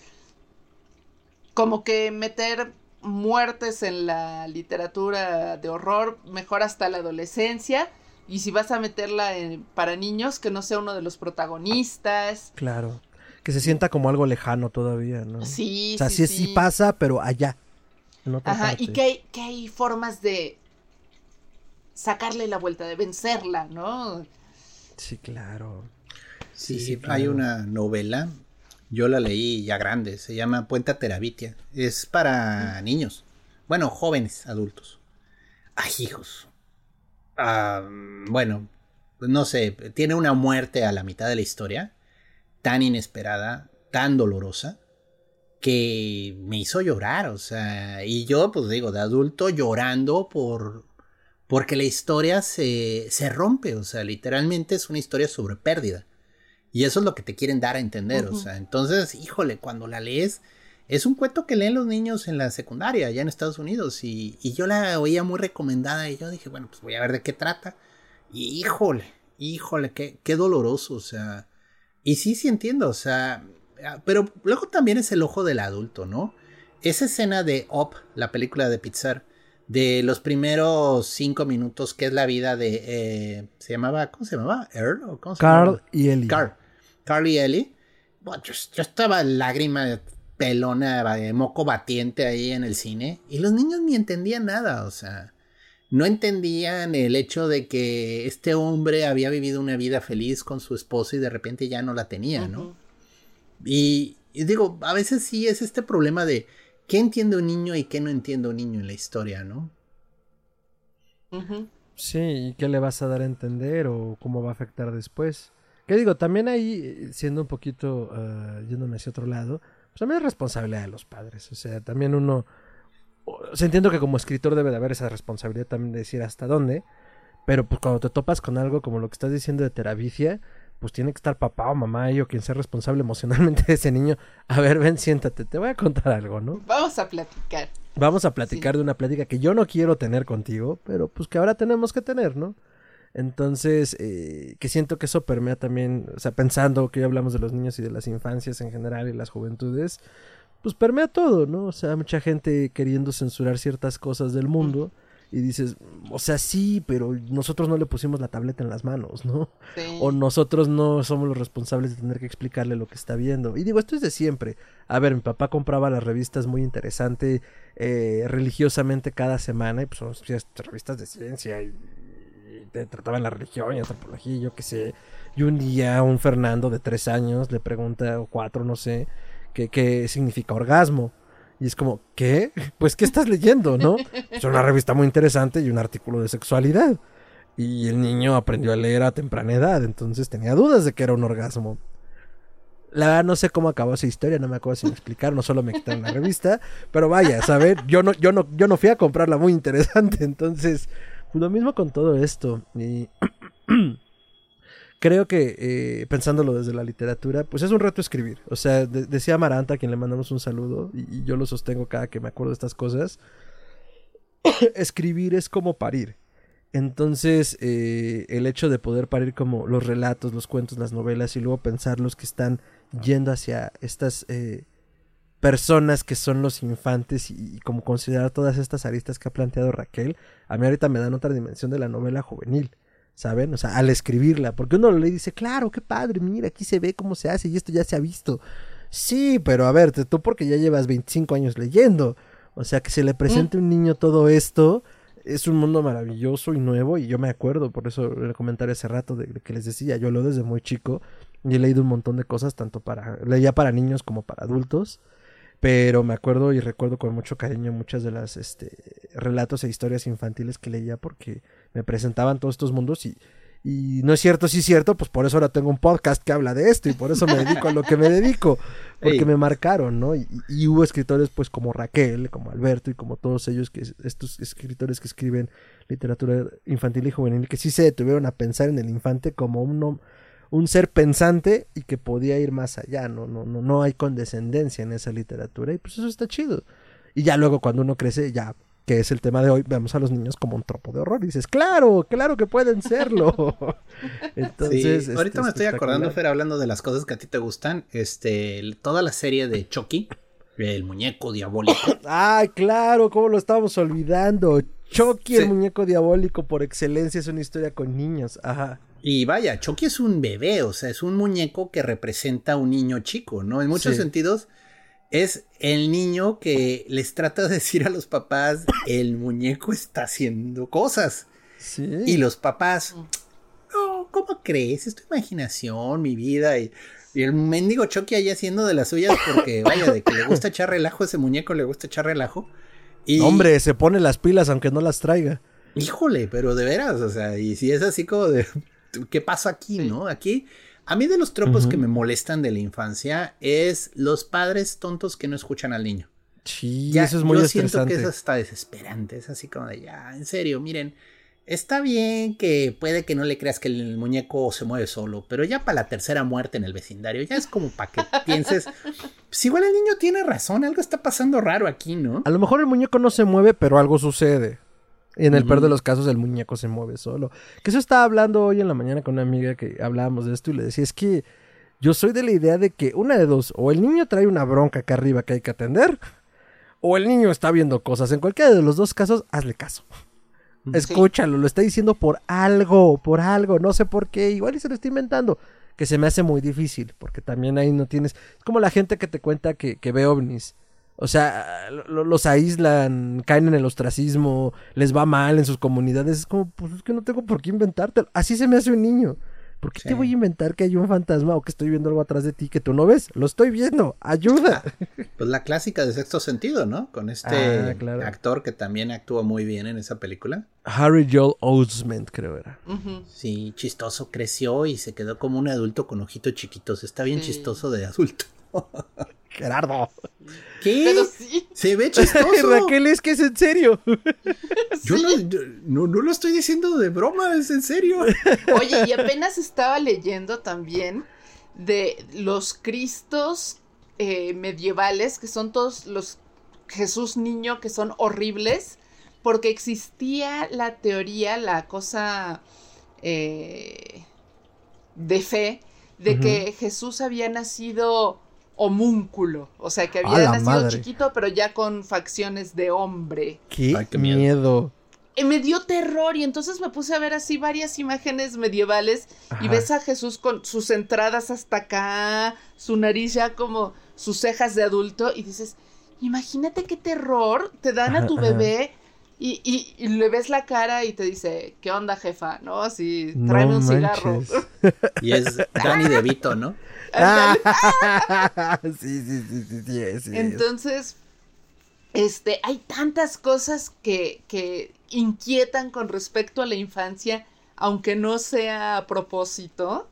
como que meter muertes en la literatura de horror mejor hasta la adolescencia y si vas a meterla para niños que no sea uno de los protagonistas. Claro, que se sienta como algo lejano todavía, ¿no? Sí, o sea, sí, sí, pasa, pero allá. Ajá, y que hay, que hay formas de sacarle la vuelta, de vencerla, ¿no? Sí, claro. Sí, sí, hay una novela yo la leí ya grande, se llama Puenta Terabitia. Es para niños. Bueno, jóvenes, adultos. Ay, hijos. Ah, bueno, no sé, tiene una muerte a la mitad de la historia, tan inesperada, tan dolorosa, que me hizo llorar, o sea, y yo, pues digo, de adulto llorando por... Porque la historia se, se rompe, o sea, literalmente es una historia sobre pérdida. Y eso es lo que te quieren dar a entender, o sea, entonces, híjole, cuando la lees, es un cuento que leen los niños en la secundaria, allá en Estados Unidos, y, yo la oía muy recomendada y yo dije, bueno, pues voy a ver de qué trata. Y híjole, híjole, qué, qué doloroso, o sea, y sí, sí entiendo, o sea, ah, pero luego también es el ojo del adulto, ¿no? Esa escena de Up, la película de Pixar, de los primeros cinco minutos, que es la vida de. Eh, ¿Se llamaba? ¿Cómo se llamaba? ¿Earl? ¿O cómo se Carl y Ellie. Carl. Carly Ellie, yo, estaba lágrima pelona, de moco batiente ahí en el cine, y los niños ni entendían nada, o sea, no entendían el hecho de que este hombre había vivido una vida feliz con su esposa y de repente ya no la tenía, ¿no? y, digo, a veces sí es este problema de qué entiende un niño y qué no entiende un niño en la historia, ¿no? Sí, ¿y qué le vas a dar a entender o cómo va a afectar después? Que digo, también ahí, siendo un poquito, uh, yéndome hacia otro lado, pues también es responsabilidad de los padres. O sea, también uno, o sea, entiendo que como escritor debe de haber esa responsabilidad también de decir hasta dónde, pero pues cuando te topas con algo como lo que estás diciendo de terabicia, pues tiene que estar papá o mamá y o quien sea responsable emocionalmente de ese niño. A ver, ven, siéntate, te voy a contar algo, ¿no? Vamos a platicar. Vamos a platicar de una plática que yo no quiero tener contigo, pero pues que ahora tenemos que tener, ¿no? Entonces, eh, que siento que eso permea también, o sea, pensando que ya hablamos de los niños y de las infancias en general y las juventudes, pues permea todo, ¿no? O sea, mucha gente queriendo censurar ciertas cosas del mundo y dices, o sea, sí, pero nosotros no le pusimos la tableta en las manos, ¿no? O nosotros no somos los responsables de tener que explicarle lo que está viendo. Y digo, esto es de siempre. A ver, mi papá compraba las revistas muy interesante eh, religiosamente cada semana y pues son revistas de ciencia y te trataban la religión y antropología yo qué sé. Y un día un Fernando de tres años le pregunta, o cuatro, no sé, qué, qué significa orgasmo. Y es como, ¿qué? Pues, ¿qué estás leyendo, no? Es una revista muy interesante y un artículo de sexualidad. Y el niño aprendió a leer a temprana edad, entonces tenía dudas de que era un orgasmo. La verdad no sé cómo acabó esa historia, no me acuerdo sin explicar, no solo me quitaron la revista, pero vaya, saber, yo no, yo no, yo no fui a comprarla muy interesante, entonces lo mismo con todo esto. Y creo que eh, pensándolo desde la literatura, pues es un reto escribir. O sea, decía Maranta, a quien le mandamos un saludo, y, yo lo sostengo cada que me acuerdo de estas cosas. escribir es como parir. Entonces, eh, el hecho de poder parir como los relatos, los cuentos, las novelas y luego pensar los que están yendo hacia estas eh, personas que son los infantes y, como considerar todas estas aristas que ha planteado Raquel, a mí ahorita me dan otra dimensión de la novela juvenil. ¿Saben? O sea, al escribirla, porque uno lo lee y dice, claro, qué padre, mira, aquí se ve cómo se hace y esto ya se ha visto. Sí, pero a ver, tú porque ya llevas 25 años leyendo. O sea, que se le presente a un niño todo esto, es un mundo maravilloso y nuevo y yo me acuerdo, por eso le comenté hace rato de, que les decía, yo lo desde muy chico y he leído un montón de cosas, tanto para, leía para niños como para adultos, pero me acuerdo y recuerdo con mucho cariño muchas de las este, relatos e historias infantiles que leía porque me presentaban todos estos mundos y, y no es cierto, sí es cierto, pues por eso ahora tengo un podcast que habla de esto y por eso me dedico a lo que me dedico, porque me marcaron, ¿no? Y, hubo escritores pues como Raquel, como Alberto y como todos ellos, que estos escritores que escriben literatura infantil y juvenil, que sí se detuvieron a pensar en el infante como un, un ser pensante y que podía ir más allá, ¿no? No, no, no hay condescendencia en esa literatura y pues eso está chido. Y ya luego cuando uno crece, ya que es el tema de hoy, vemos a los niños como un tropo de horror. Y dices, claro, claro que pueden serlo. Entonces. ahorita me estoy acordando, Fer, hablando de las cosas que a ti te gustan. Este, toda la serie de Chucky, el muñeco diabólico. Ay, claro, cómo lo estábamos olvidando. Chucky, el muñeco diabólico, por excelencia, es una historia con niños. Ajá. Y vaya, Chucky es un bebé, o sea, es un muñeco que representa a un niño chico, ¿no? En muchos sentidos es el niño que les trata de decir a los papás, el muñeco está haciendo cosas. Y los papás, no, ¿cómo crees? Es tu imaginación, mi vida. Y, el mendigo Chucky ahí haciendo de las suyas porque, vaya, de que le gusta echar relajo ese muñeco, le gusta echar relajo. Y... Hombre, se pone las pilas aunque no las traiga. Híjole, pero de veras, o sea, y si es así como de, ¿qué pasa aquí, no? Aquí a mí de los tropos que me molestan de la infancia es los padres tontos que no escuchan al niño. Sí, eso es muy Yo siento que eso está desesperante. Es así como de ya, en serio, miren. Está bien que puede que no le creas que el muñeco se mueve solo, pero ya para la tercera muerte en el vecindario, ya es como para que pienses, pues igual el niño tiene razón, algo está pasando raro aquí, ¿no? A lo mejor el muñeco no se mueve, pero algo sucede. Y en el peor de los casos el muñeco se mueve solo. Que eso estaba hablando hoy en la mañana con una amiga que hablábamos de esto y le decía, es que yo soy de la idea de que una de dos, o el niño trae una bronca acá arriba que hay que atender, o el niño está viendo cosas. En cualquiera de los dos casos, hazle caso. Escúchalo, lo está diciendo por algo, por algo, no sé por qué, igual y se lo está inventando, que se me hace muy difícil, porque también ahí no tienes, es como la gente que te cuenta que, que ve ovnis o sea, los aíslan, caen en el ostracismo, les va mal en sus comunidades. Es como, pues es que no tengo por qué inventarte. Así se me hace un niño. ¿Por qué te voy a inventar que hay un fantasma o que estoy viendo algo atrás de ti que tú no ves? Lo estoy viendo, ayuda. Pues la clásica de sexto sentido, ¿no? Con este ah, actor que también actúa muy bien en esa película. Harry Joel Osment, creo era. Sí, chistoso, creció y se quedó como un adulto con ojitos chiquitos. Está bien chistoso de adulto. Gerardo. ¿Qué? Se ve chistoso. Raquel, es que es en serio. Yo no, no, lo estoy diciendo de broma, es en serio. Oye, y apenas estaba leyendo también de los cristos eh, medievales, que son todos los Jesús niño, que son horribles, porque existía la teoría, la cosa eh, de fe, de que Jesús había nacido homúnculo. O sea, que había nacido chiquito, pero ya con facciones de hombre. Qué, miedo. Y me dio terror y entonces me puse a ver así varias imágenes medievales y ves a Jesús con sus entradas hasta acá, su nariz ya como sus cejas de adulto y dices, imagínate qué terror te dan a tu bebé y, y, le ves la cara y te dice, ¿qué onda jefa? ¿No? Así, tráeme un cigarro. Y es Danny DeVito, ¿no? sí, sí, sí, sí, sí, Entonces, este, hay tantas cosas que, que inquietan con respecto a la infancia, aunque no sea a propósito.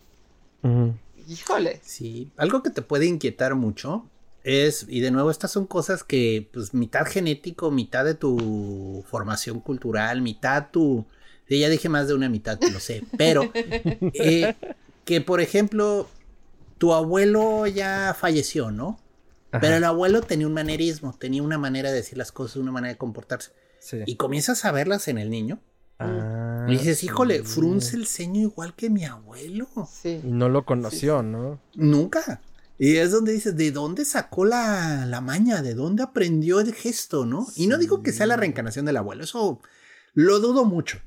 Híjole. Sí, algo que te puede inquietar mucho es, y de nuevo, estas son cosas que, pues, mitad genético, mitad de tu formación cultural, mitad tu Sí, ya dije más de una mitad, lo sé. Pero eh, que, por ejemplo, tu abuelo ya falleció, ¿no? Pero el abuelo tenía un manerismo, tenía una manera de decir las cosas, una manera de comportarse. Y comienzas a verlas en el niño. Ah, y dices, híjole, frunce el ceño igual que mi abuelo. Sí. Y no lo conoció, ¿no? Nunca. Y es donde dices, ¿de dónde sacó la, la maña? ¿De dónde aprendió el gesto, no? Y no digo que sea la reencarnación del abuelo, eso lo dudo mucho.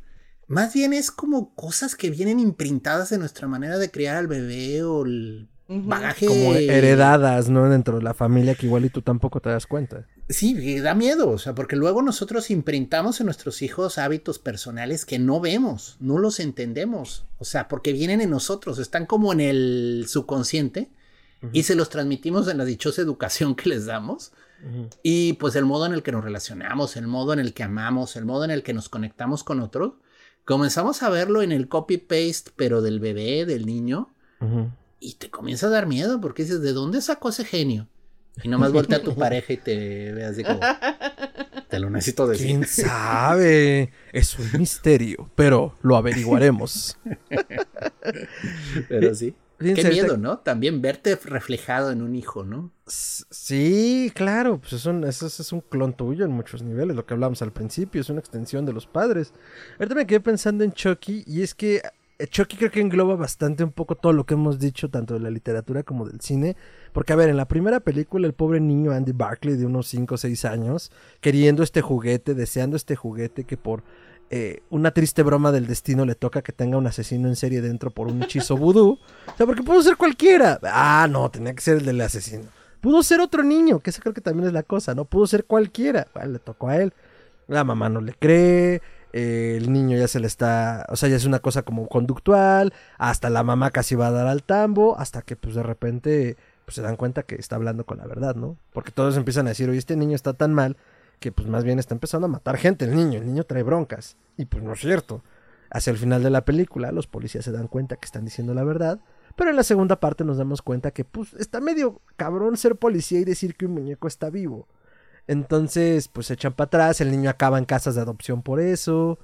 Más bien es como cosas que vienen imprintadas en nuestra manera de criar al bebé o el bagaje. Como heredadas, ¿no? Dentro de la familia que igual y tú tampoco te das cuenta. Sí, da miedo, o sea, porque luego nosotros imprintamos en nuestros hijos hábitos personales que no vemos, no los entendemos, o sea, porque vienen en nosotros, están como en el subconsciente y se los transmitimos en la dichosa educación que les damos. Y pues el modo en el que nos relacionamos, el modo en el que amamos, el modo en el que nos conectamos con otros, comenzamos a verlo en el copy-paste, pero del bebé, del niño, y te comienza a dar miedo porque dices, ¿de dónde sacó ese genio? Y nomás voltea a tu pareja y te ve así como, te lo necesito decir. ¿Quién sabe? Es un misterio, pero lo averiguaremos. pero sí. Qué miedo, ¿no? También verte reflejado en un hijo, ¿no? Sí, claro, pues eso, eso, es un clon tuyo en muchos niveles, lo que hablamos al principio, es una extensión de los padres. Ahorita me quedé pensando en Chucky y es que Chucky creo que engloba bastante un poco todo lo que hemos dicho, tanto de la literatura como del cine. Porque, a ver, en la primera película, el pobre niño Andy Barkley, de unos 5 o 6 años, queriendo este juguete, deseando este juguete que por eh, una triste broma del destino le toca que tenga un asesino en serie dentro por un hechizo vudú. O sea, porque pudo ser cualquiera. Ah, no, tenía que ser el del asesino. Pudo ser otro niño, que esa creo que también es la cosa, ¿no? Pudo ser cualquiera. le tocó a él. La mamá no le cree. Eh, el niño ya se le está. O sea, ya es una cosa como conductual. Hasta la mamá casi va a dar al tambo. Hasta que, pues de repente, pues se dan cuenta que está hablando con la verdad, ¿no? Porque todos empiezan a decir, oye, este niño está tan mal que pues más bien está empezando a matar gente el niño, el niño trae broncas. Y pues no es cierto. Hacia el final de la película los policías se dan cuenta que están diciendo la verdad, pero en la segunda parte nos damos cuenta que pues está medio cabrón ser policía y decir que un muñeco está vivo. Entonces pues se echan para atrás, el niño acaba en casas de adopción por eso,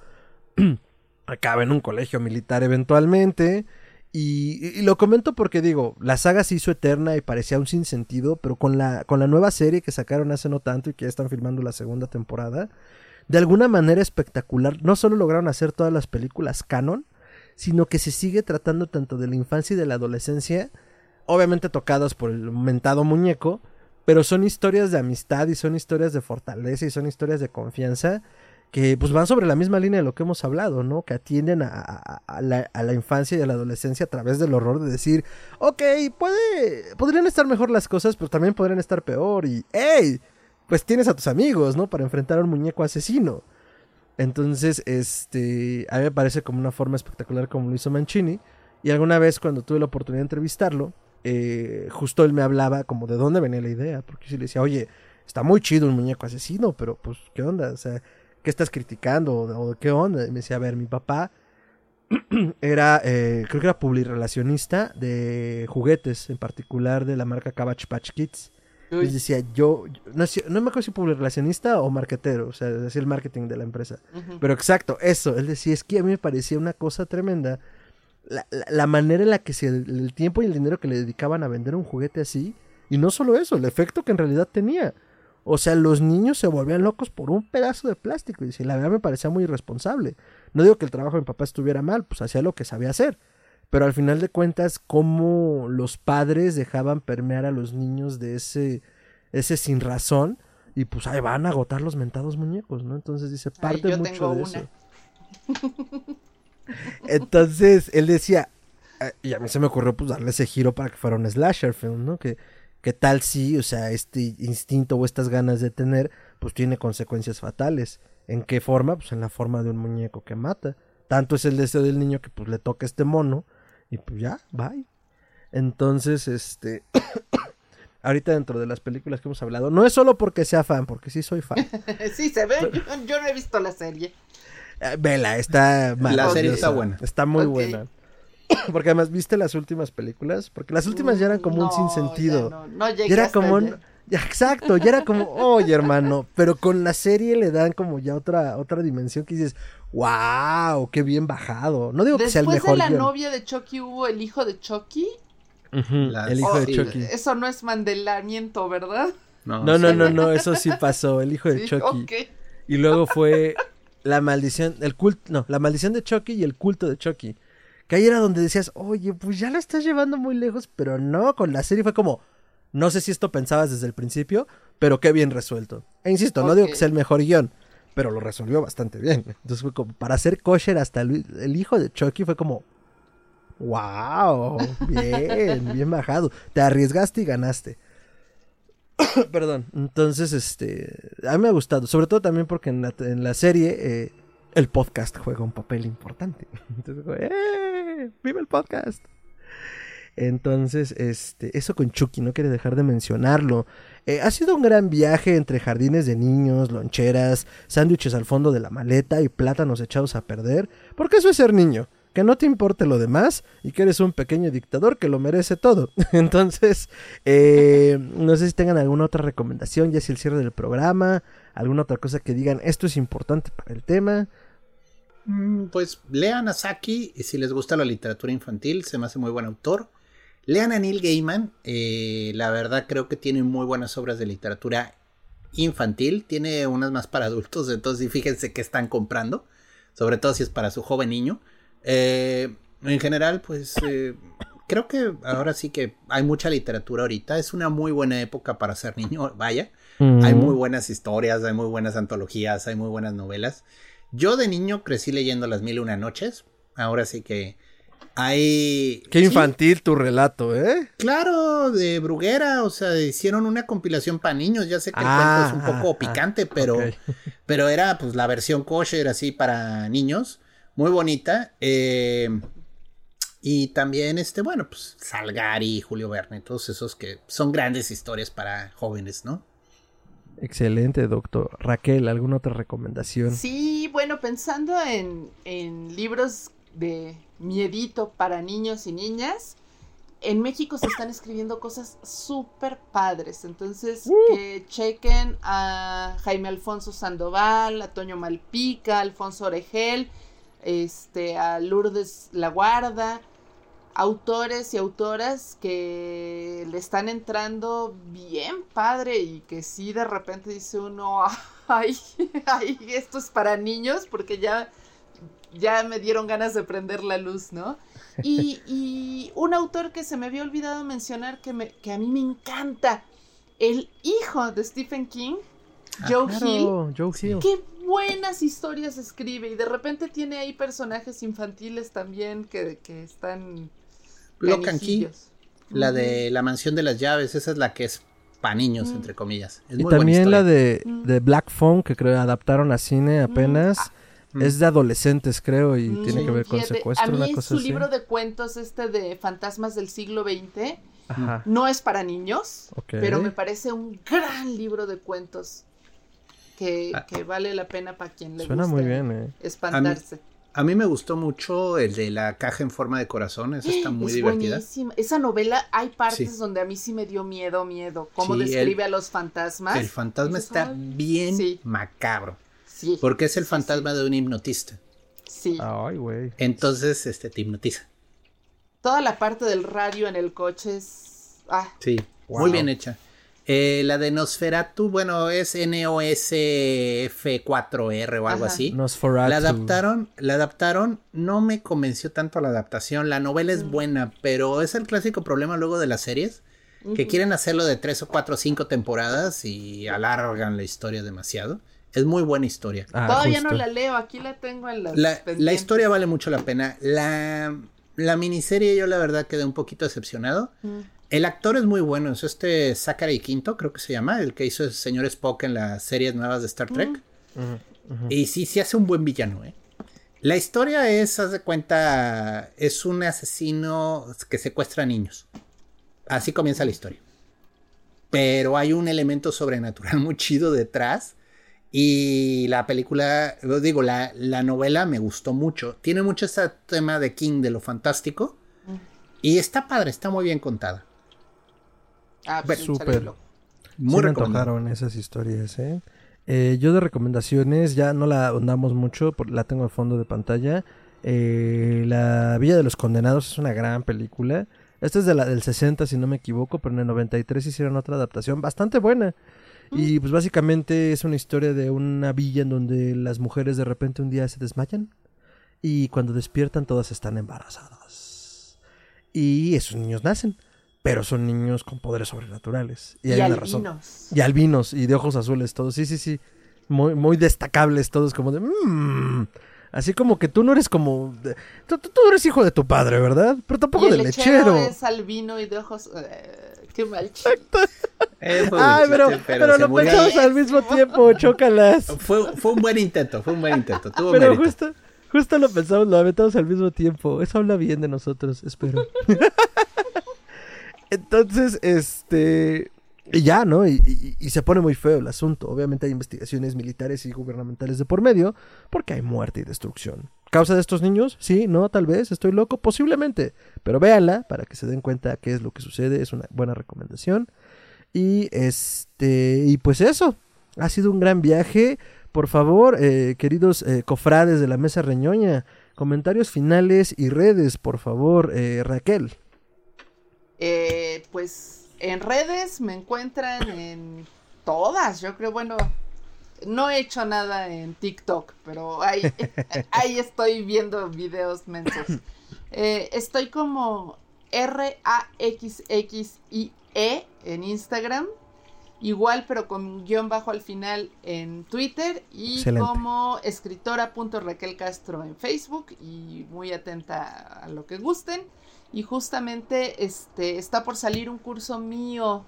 acaba en un colegio militar eventualmente. Y, lo comento porque digo, la saga se hizo eterna y parecía un sinsentido, pero con la, con la nueva serie que sacaron hace no tanto y que ya están filmando la segunda temporada, de alguna manera espectacular, no solo lograron hacer todas las películas canon, sino que se sigue tratando tanto de la infancia y de la adolescencia, obviamente tocadas por el mentado muñeco, pero son historias de amistad y son historias de fortaleza y son historias de confianza que pues van sobre la misma línea de lo que hemos hablado, ¿no? Que atienden a, la, infancia y a la adolescencia a través del horror de decir, ok, puede, podrían estar mejor las cosas, pero también podrían estar peor y, hey, pues tienes a tus amigos, ¿no? Para enfrentar a un muñeco asesino. Entonces, este, a mí me parece como una forma espectacular como lo hizo Mancini. Y alguna vez cuando tuve la oportunidad de entrevistarlo, eh, justo él me hablaba como de dónde venía la idea, porque yo le decía, oye, está muy chido un muñeco asesino, pero pues, ¿qué onda? O sea, ¿qué estás criticando? ¿O, qué onda? Y me decía, a ver, mi papá era, eh, creo que era publirelacionista de juguetes, en particular de la marca Cabbage Patch Kids. Y decía, yo, no, no me acuerdo si publirelacionista o marketero, o sea, decía el marketing de la empresa. Pero exacto, eso, él decía, es que a mí me parecía una cosa tremenda. La, la, manera en la que se, el tiempo y el dinero que le dedicaban a vender un juguete así, y no solo eso, el efecto que en realidad tenía. O sea, los niños se volvían locos por un pedazo de plástico. Y si la verdad me parecía muy irresponsable. No digo que el trabajo de mi papá estuviera mal, pues hacía lo que sabía hacer. Pero al final de cuentas, cómo los padres dejaban permear a los niños de ese, ese sin razón. Y pues ahí van a agotar los mentados muñecos, ¿no? Entonces dice, parte mucho de eso. Entonces él decía, ah, y a mí se me ocurrió pues darle ese giro para que fuera un slasher film, ¿no? Que ¿Qué tal si, o sea, este instinto o estas ganas de tener, pues tiene consecuencias fatales? ¿En qué forma? Pues en la forma de un muñeco que mata. Tanto es el deseo del niño que pues le toca este mono y pues ya, bye. Entonces, este... ahorita dentro de las películas que hemos hablado, no es solo porque sea fan, porque sí soy fan. sí, se ve, yo, no he visto la serie. Eh, vela, está La serie está buena. Está muy buena. Porque además, ¿viste las últimas películas? Porque las últimas ya eran como un sinsentido. No, no ya era como Ya, exacto, ya era como, oye hermano, pero con la serie le dan como ya otra, otra dimensión que dices, ¡Wow! ¡Qué bien bajado! No digo que sea el Después mejor de la guion. novia de Chucky hubo el hijo de Chucky. Las- el hijo Oh, de sí, Chucky. Eso no es mandelamiento, ¿verdad? No, no, no, no, eso sí pasó, el hijo de Sí, Chucky. Y luego fue la maldición, el culto, no, la maldición de Chucky y el culto de Chucky. Que ahí era donde decías, oye, pues ya lo estás llevando muy lejos, pero no, con la serie fue como, no sé si esto pensabas desde el principio, pero qué bien resuelto. E insisto, no digo que sea el mejor guion, pero lo resolvió bastante bien. Entonces fue como, para hacer kosher hasta el, el hijo de Chucky fue como, wow, bien, bien bajado. Te arriesgaste y ganaste. Perdón. Entonces, este. A mí me ha gustado. Sobre todo también porque en la, serie eh, el podcast juega un papel importante. Entonces, ¡eh! ¡Viva el podcast! Entonces, este, eso con Chucky, no quiere dejar de mencionarlo. Eh, ha sido un gran viaje entre jardines de niños, loncheras, sándwiches al fondo de la maleta y plátanos echados a perder. Porque eso es ser niño, que no te importe lo demás y que eres un pequeño dictador que lo merece todo. Entonces, eh, no sé si tengan alguna otra recomendación, ya sea el cierre del programa, alguna otra cosa que digan, esto es importante para el tema. Mm, Pues lean a Saki y si les gusta la literatura infantil, se me hace muy buen autor. Lean a Neil Gaiman, eh, la verdad creo que tiene muy buenas obras de literatura infantil, tiene unas más para adultos, entonces fíjense qué están comprando, sobre todo si es para su joven niño. Eh, en general, pues eh, creo que ahora sí que hay mucha literatura ahorita, es una muy buena época para ser niño, vaya. Hay muy buenas historias, hay muy buenas antologías, hay muy buenas novelas. Yo de niño crecí leyendo Las Mil y Una Noches. Ahora sí que hay... Qué sí, infantil tu relato, ¿eh? claro, de Bruguera, o sea, hicieron una compilación para niños. Ya sé que el Ah, cuento es un poco ah, picante, pero, ok. pero era pues la versión kosher así para niños. Muy bonita. eh, y también, este, bueno, pues Salgari, Julio Verne, todos esos que son grandes historias para jóvenes, ¿no? Excelente, doctor. Raquel, ¿alguna otra recomendación? Sí, bueno, pensando en, en libros de miedito para niños y niñas, en México se están escribiendo cosas súper padres. Entonces, que chequen a Jaime Alfonso Sandoval, a Toño Malpica, a Alfonso Oregel, este, a Lourdes La Guarda, autores y autoras que le están entrando bien padre y que sí de repente dice uno, ay, ay, esto es para niños porque ya, ya me dieron ganas de prender la luz, ¿no? Y, y un autor que se me había olvidado mencionar que, me, que a mí me encanta, el hijo de Stephen King, Joe Hill. Claro, Joe Hill. Buenas historias escribe y de repente tiene ahí personajes infantiles también que, que están Lock and Key, la de la mansión de las llaves, esa es la que es para niños, Mm. entre comillas. Es Y muy buena también la de, Mm. de Black Phone, que creo adaptaron a cine apenas. Mm. Es de adolescentes, creo, y Mm, tiene que ver con fíjate, secuestro, A mí una cosa su así. libro de cuentos este de fantasmas del siglo XX Ajá, no es para niños, pero me parece un gran libro de cuentos que, Ah. que vale la pena para quien le Suena guste muy bien, eh. espantarse. A mí me gustó mucho el de la caja en forma de corazón, esa está muy es divertida. buenísima. Esa novela hay partes Sí. donde a mí sí me dio miedo, miedo. Cómo Sí, el- describe a los fantasmas. El fantasma está bien Sí. macabro, Sí, porque es el Sí, fantasma de un hipnotista. sí. Ay, güey. Entonces, este, te hipnotiza. Toda la parte del radio en el coche es... Ah, Sí, Wow. muy bien hecha. Eh, la de Nosferatu, bueno, es NOSF4R o algo Ajá. así. Nosferatu. La adaptaron, la adaptaron, no me convenció tanto la adaptación. La novela es Mm. buena, pero es el clásico problema luego de las series, que quieren hacerlo de tres o cuatro o cinco temporadas y alargan la historia demasiado. Es muy buena historia. Ah, Todavía justo. no la leo, aquí la tengo en las La, la historia vale mucho la pena. La, la miniserie yo la verdad quedé un poquito decepcionado. Mm. El actor es muy bueno, es este Zachary Quinto, creo que se llama, el que hizo el señor Spock en las series nuevas de Star Trek. Y sí, sí hace un buen villano, ¿eh? La historia es, haz de cuenta, es un asesino que secuestra niños. Así comienza la historia. Pero hay un elemento sobrenatural muy chido detrás. Y la película, digo, la, la novela me gustó mucho. Tiene mucho este tema de King, de lo fantástico. Y está padre, está muy bien contada. Ah, pues Súper. Muy sí me recomendable. antojaron esas historias, ¿eh? Eh, yo de recomendaciones, ya no la andamos mucho, la tengo de fondo de pantalla. Eh, la Villa de los Condenados es una gran película. Esta es de la del 60, si no me equivoco, pero en el 93 hicieron otra adaptación bastante buena. Y pues básicamente es una historia de una villa en donde las mujeres de repente un día se desmayan y cuando despiertan todas están embarazadas. Y esos niños nacen, pero son niños con poderes sobrenaturales. Y, hay una razón. Y albinos y de ojos azules todos. Sí, sí, sí. Muy, muy destacables todos como de... Mmm, Así como que tú no eres como. tú, eres hijo de tu padre, ¿verdad? Pero tampoco de lechero. es albino y de ojos. Eh, qué mal chiste. Ay, pero, pero, lo pensamos al mismo tiempo, chócalas. Fue, fue un buen intento, fue un buen intento. Tuvo pero justo, justo lo pensamos, lo aventamos al mismo tiempo. Eso habla bien de nosotros, espero. Entonces, este. Y ya, ¿no? Y, se pone muy feo el asunto. Obviamente hay investigaciones militares y gubernamentales de por medio, porque hay muerte y destrucción. ¿Causa de estos niños? Sí, no, tal vez, estoy loco, posiblemente. Pero véanla para que se den cuenta qué es lo que sucede, es una buena recomendación. Y este, y pues eso, ha sido un gran viaje. Por favor, eh, queridos eh, cofrades de la mesa reñoña, comentarios finales y redes, por favor, eh, Raquel. Pues en redes me encuentran en todas, yo creo, bueno, no he hecho nada en TikTok, pero ahí, ahí estoy viendo videos mensos. Eh, estoy como R-A-X-X-I-E en Instagram. Igual, pero con guion bajo al final en Twitter y como escritora.raquel Castro en Facebook y muy atenta a lo que gusten. Y justamente este, está por salir un curso mío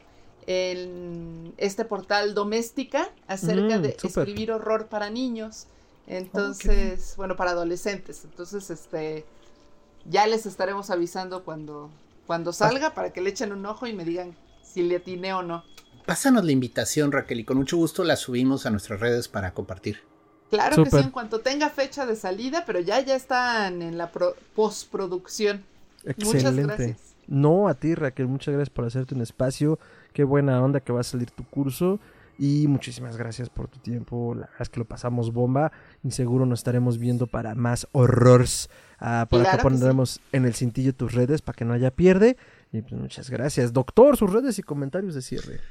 en este portal Doméstica acerca mm, de escribir horror para niños. Entonces, bueno, para adolescentes. Entonces, este, ya les estaremos avisando cuando, cuando salga para que le echen un ojo y me digan si le atiné o no. Pásanos la invitación, Raquel, y con mucho gusto la subimos a nuestras redes para compartir. Claro que sí, en cuanto tenga fecha de salida, pero ya ya están en la postproducción. Excelente. No, a ti Raquel, muchas gracias por hacerte un espacio. Qué buena onda que va a salir tu curso. Y muchísimas gracias por tu tiempo. La verdad es que lo pasamos bomba. Y seguro nos estaremos viendo para más horrores. Ah, por acá pondremos en el cintillo tus redes para que no haya pierde. Y pues muchas gracias. Doctor, sus redes y comentarios de cierre.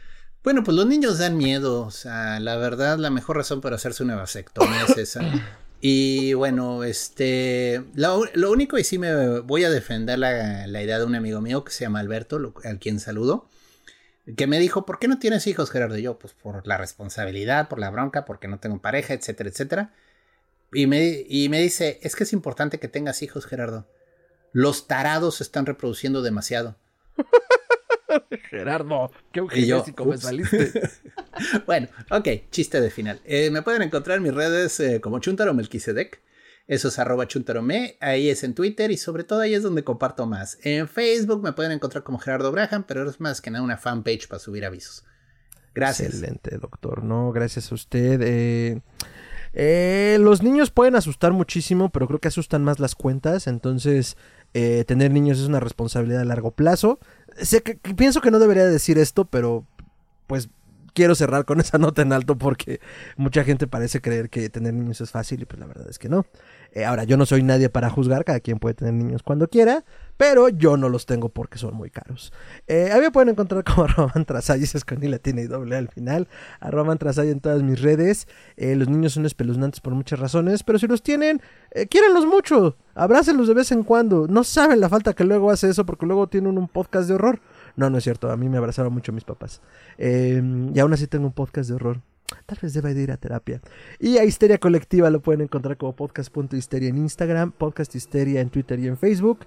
Bueno, pues los niños dan miedo. O sea, la verdad, la mejor razón para hacerse una vasectomía es esa. Y bueno, este, lo, único y sí me voy a defender la, idea de un amigo mío que se llama Alberto, al quien saludo, que me dijo, ¿por qué no tienes hijos, Gerardo? Y yo, pues por la responsabilidad, por la bronca, porque no tengo pareja, etcétera, etcétera. Y me, y me dice, es que es importante que tengas hijos, Gerardo. Los tarados se están reproduciendo demasiado. Gerardo, qué eugenésico me saliste. bueno, ok, chiste de final. Eh, me pueden encontrar en mis redes eh, como Chuntaro Melquisedec. Eso es arroba chuntarome, ahí es en Twitter y sobre todo ahí es donde comparto más. En Facebook me pueden encontrar como Gerardo Braham, pero es más que nada una fanpage para subir avisos. Gracias. Excelente, doctor. No, gracias a usted. Eh, los niños pueden asustar muchísimo, pero creo que asustan más las cuentas. Entonces, tener niños es una responsabilidad a largo plazo sé que, pienso que no debería decir esto, pero pues quiero cerrar con esa nota en alto porque mucha gente parece creer que tener niños es fácil y pues la verdad es que no. Eh, ahora, yo no soy nadie para juzgar, cada quien puede tener niños cuando quiera, pero yo no los tengo porque son muy caros. Eh, a mí me pueden encontrar como arroba es con i latina y doble al final, arroba en todas mis redes. Eh, los niños son espeluznantes por muchas razones, pero si los tienen, eh, mucho, abrácenlos de vez en cuando. No saben la falta que luego hace eso porque luego tienen un podcast de horror. No, no es cierto, a mí me abrazaron mucho mis papás. y aún así tengo un podcast de horror. Tal vez deba ir a terapia. Y a Histeria Colectiva lo pueden encontrar como podcast.histeria en Instagram, podcast Histeria en Twitter y en Facebook.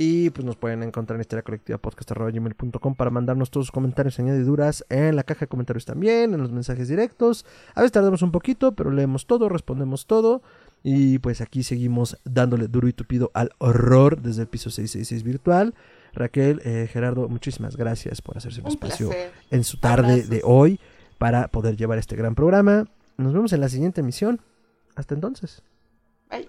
Y pues nos pueden encontrar en Histeria Colectiva podcast.gmail.com para mandarnos todos sus comentarios y añadiduras en la caja de comentarios también, en los mensajes directos. A veces tardamos un poquito, pero leemos todo, respondemos todo. Y pues aquí seguimos dándole duro y tupido al horror desde el piso 666 virtual. Raquel, eh, Gerardo, muchísimas gracias por hacerse un, espacio en su tarde de hoy para poder llevar este gran programa. Nos vemos en la siguiente emisión. Hasta entonces. Bye.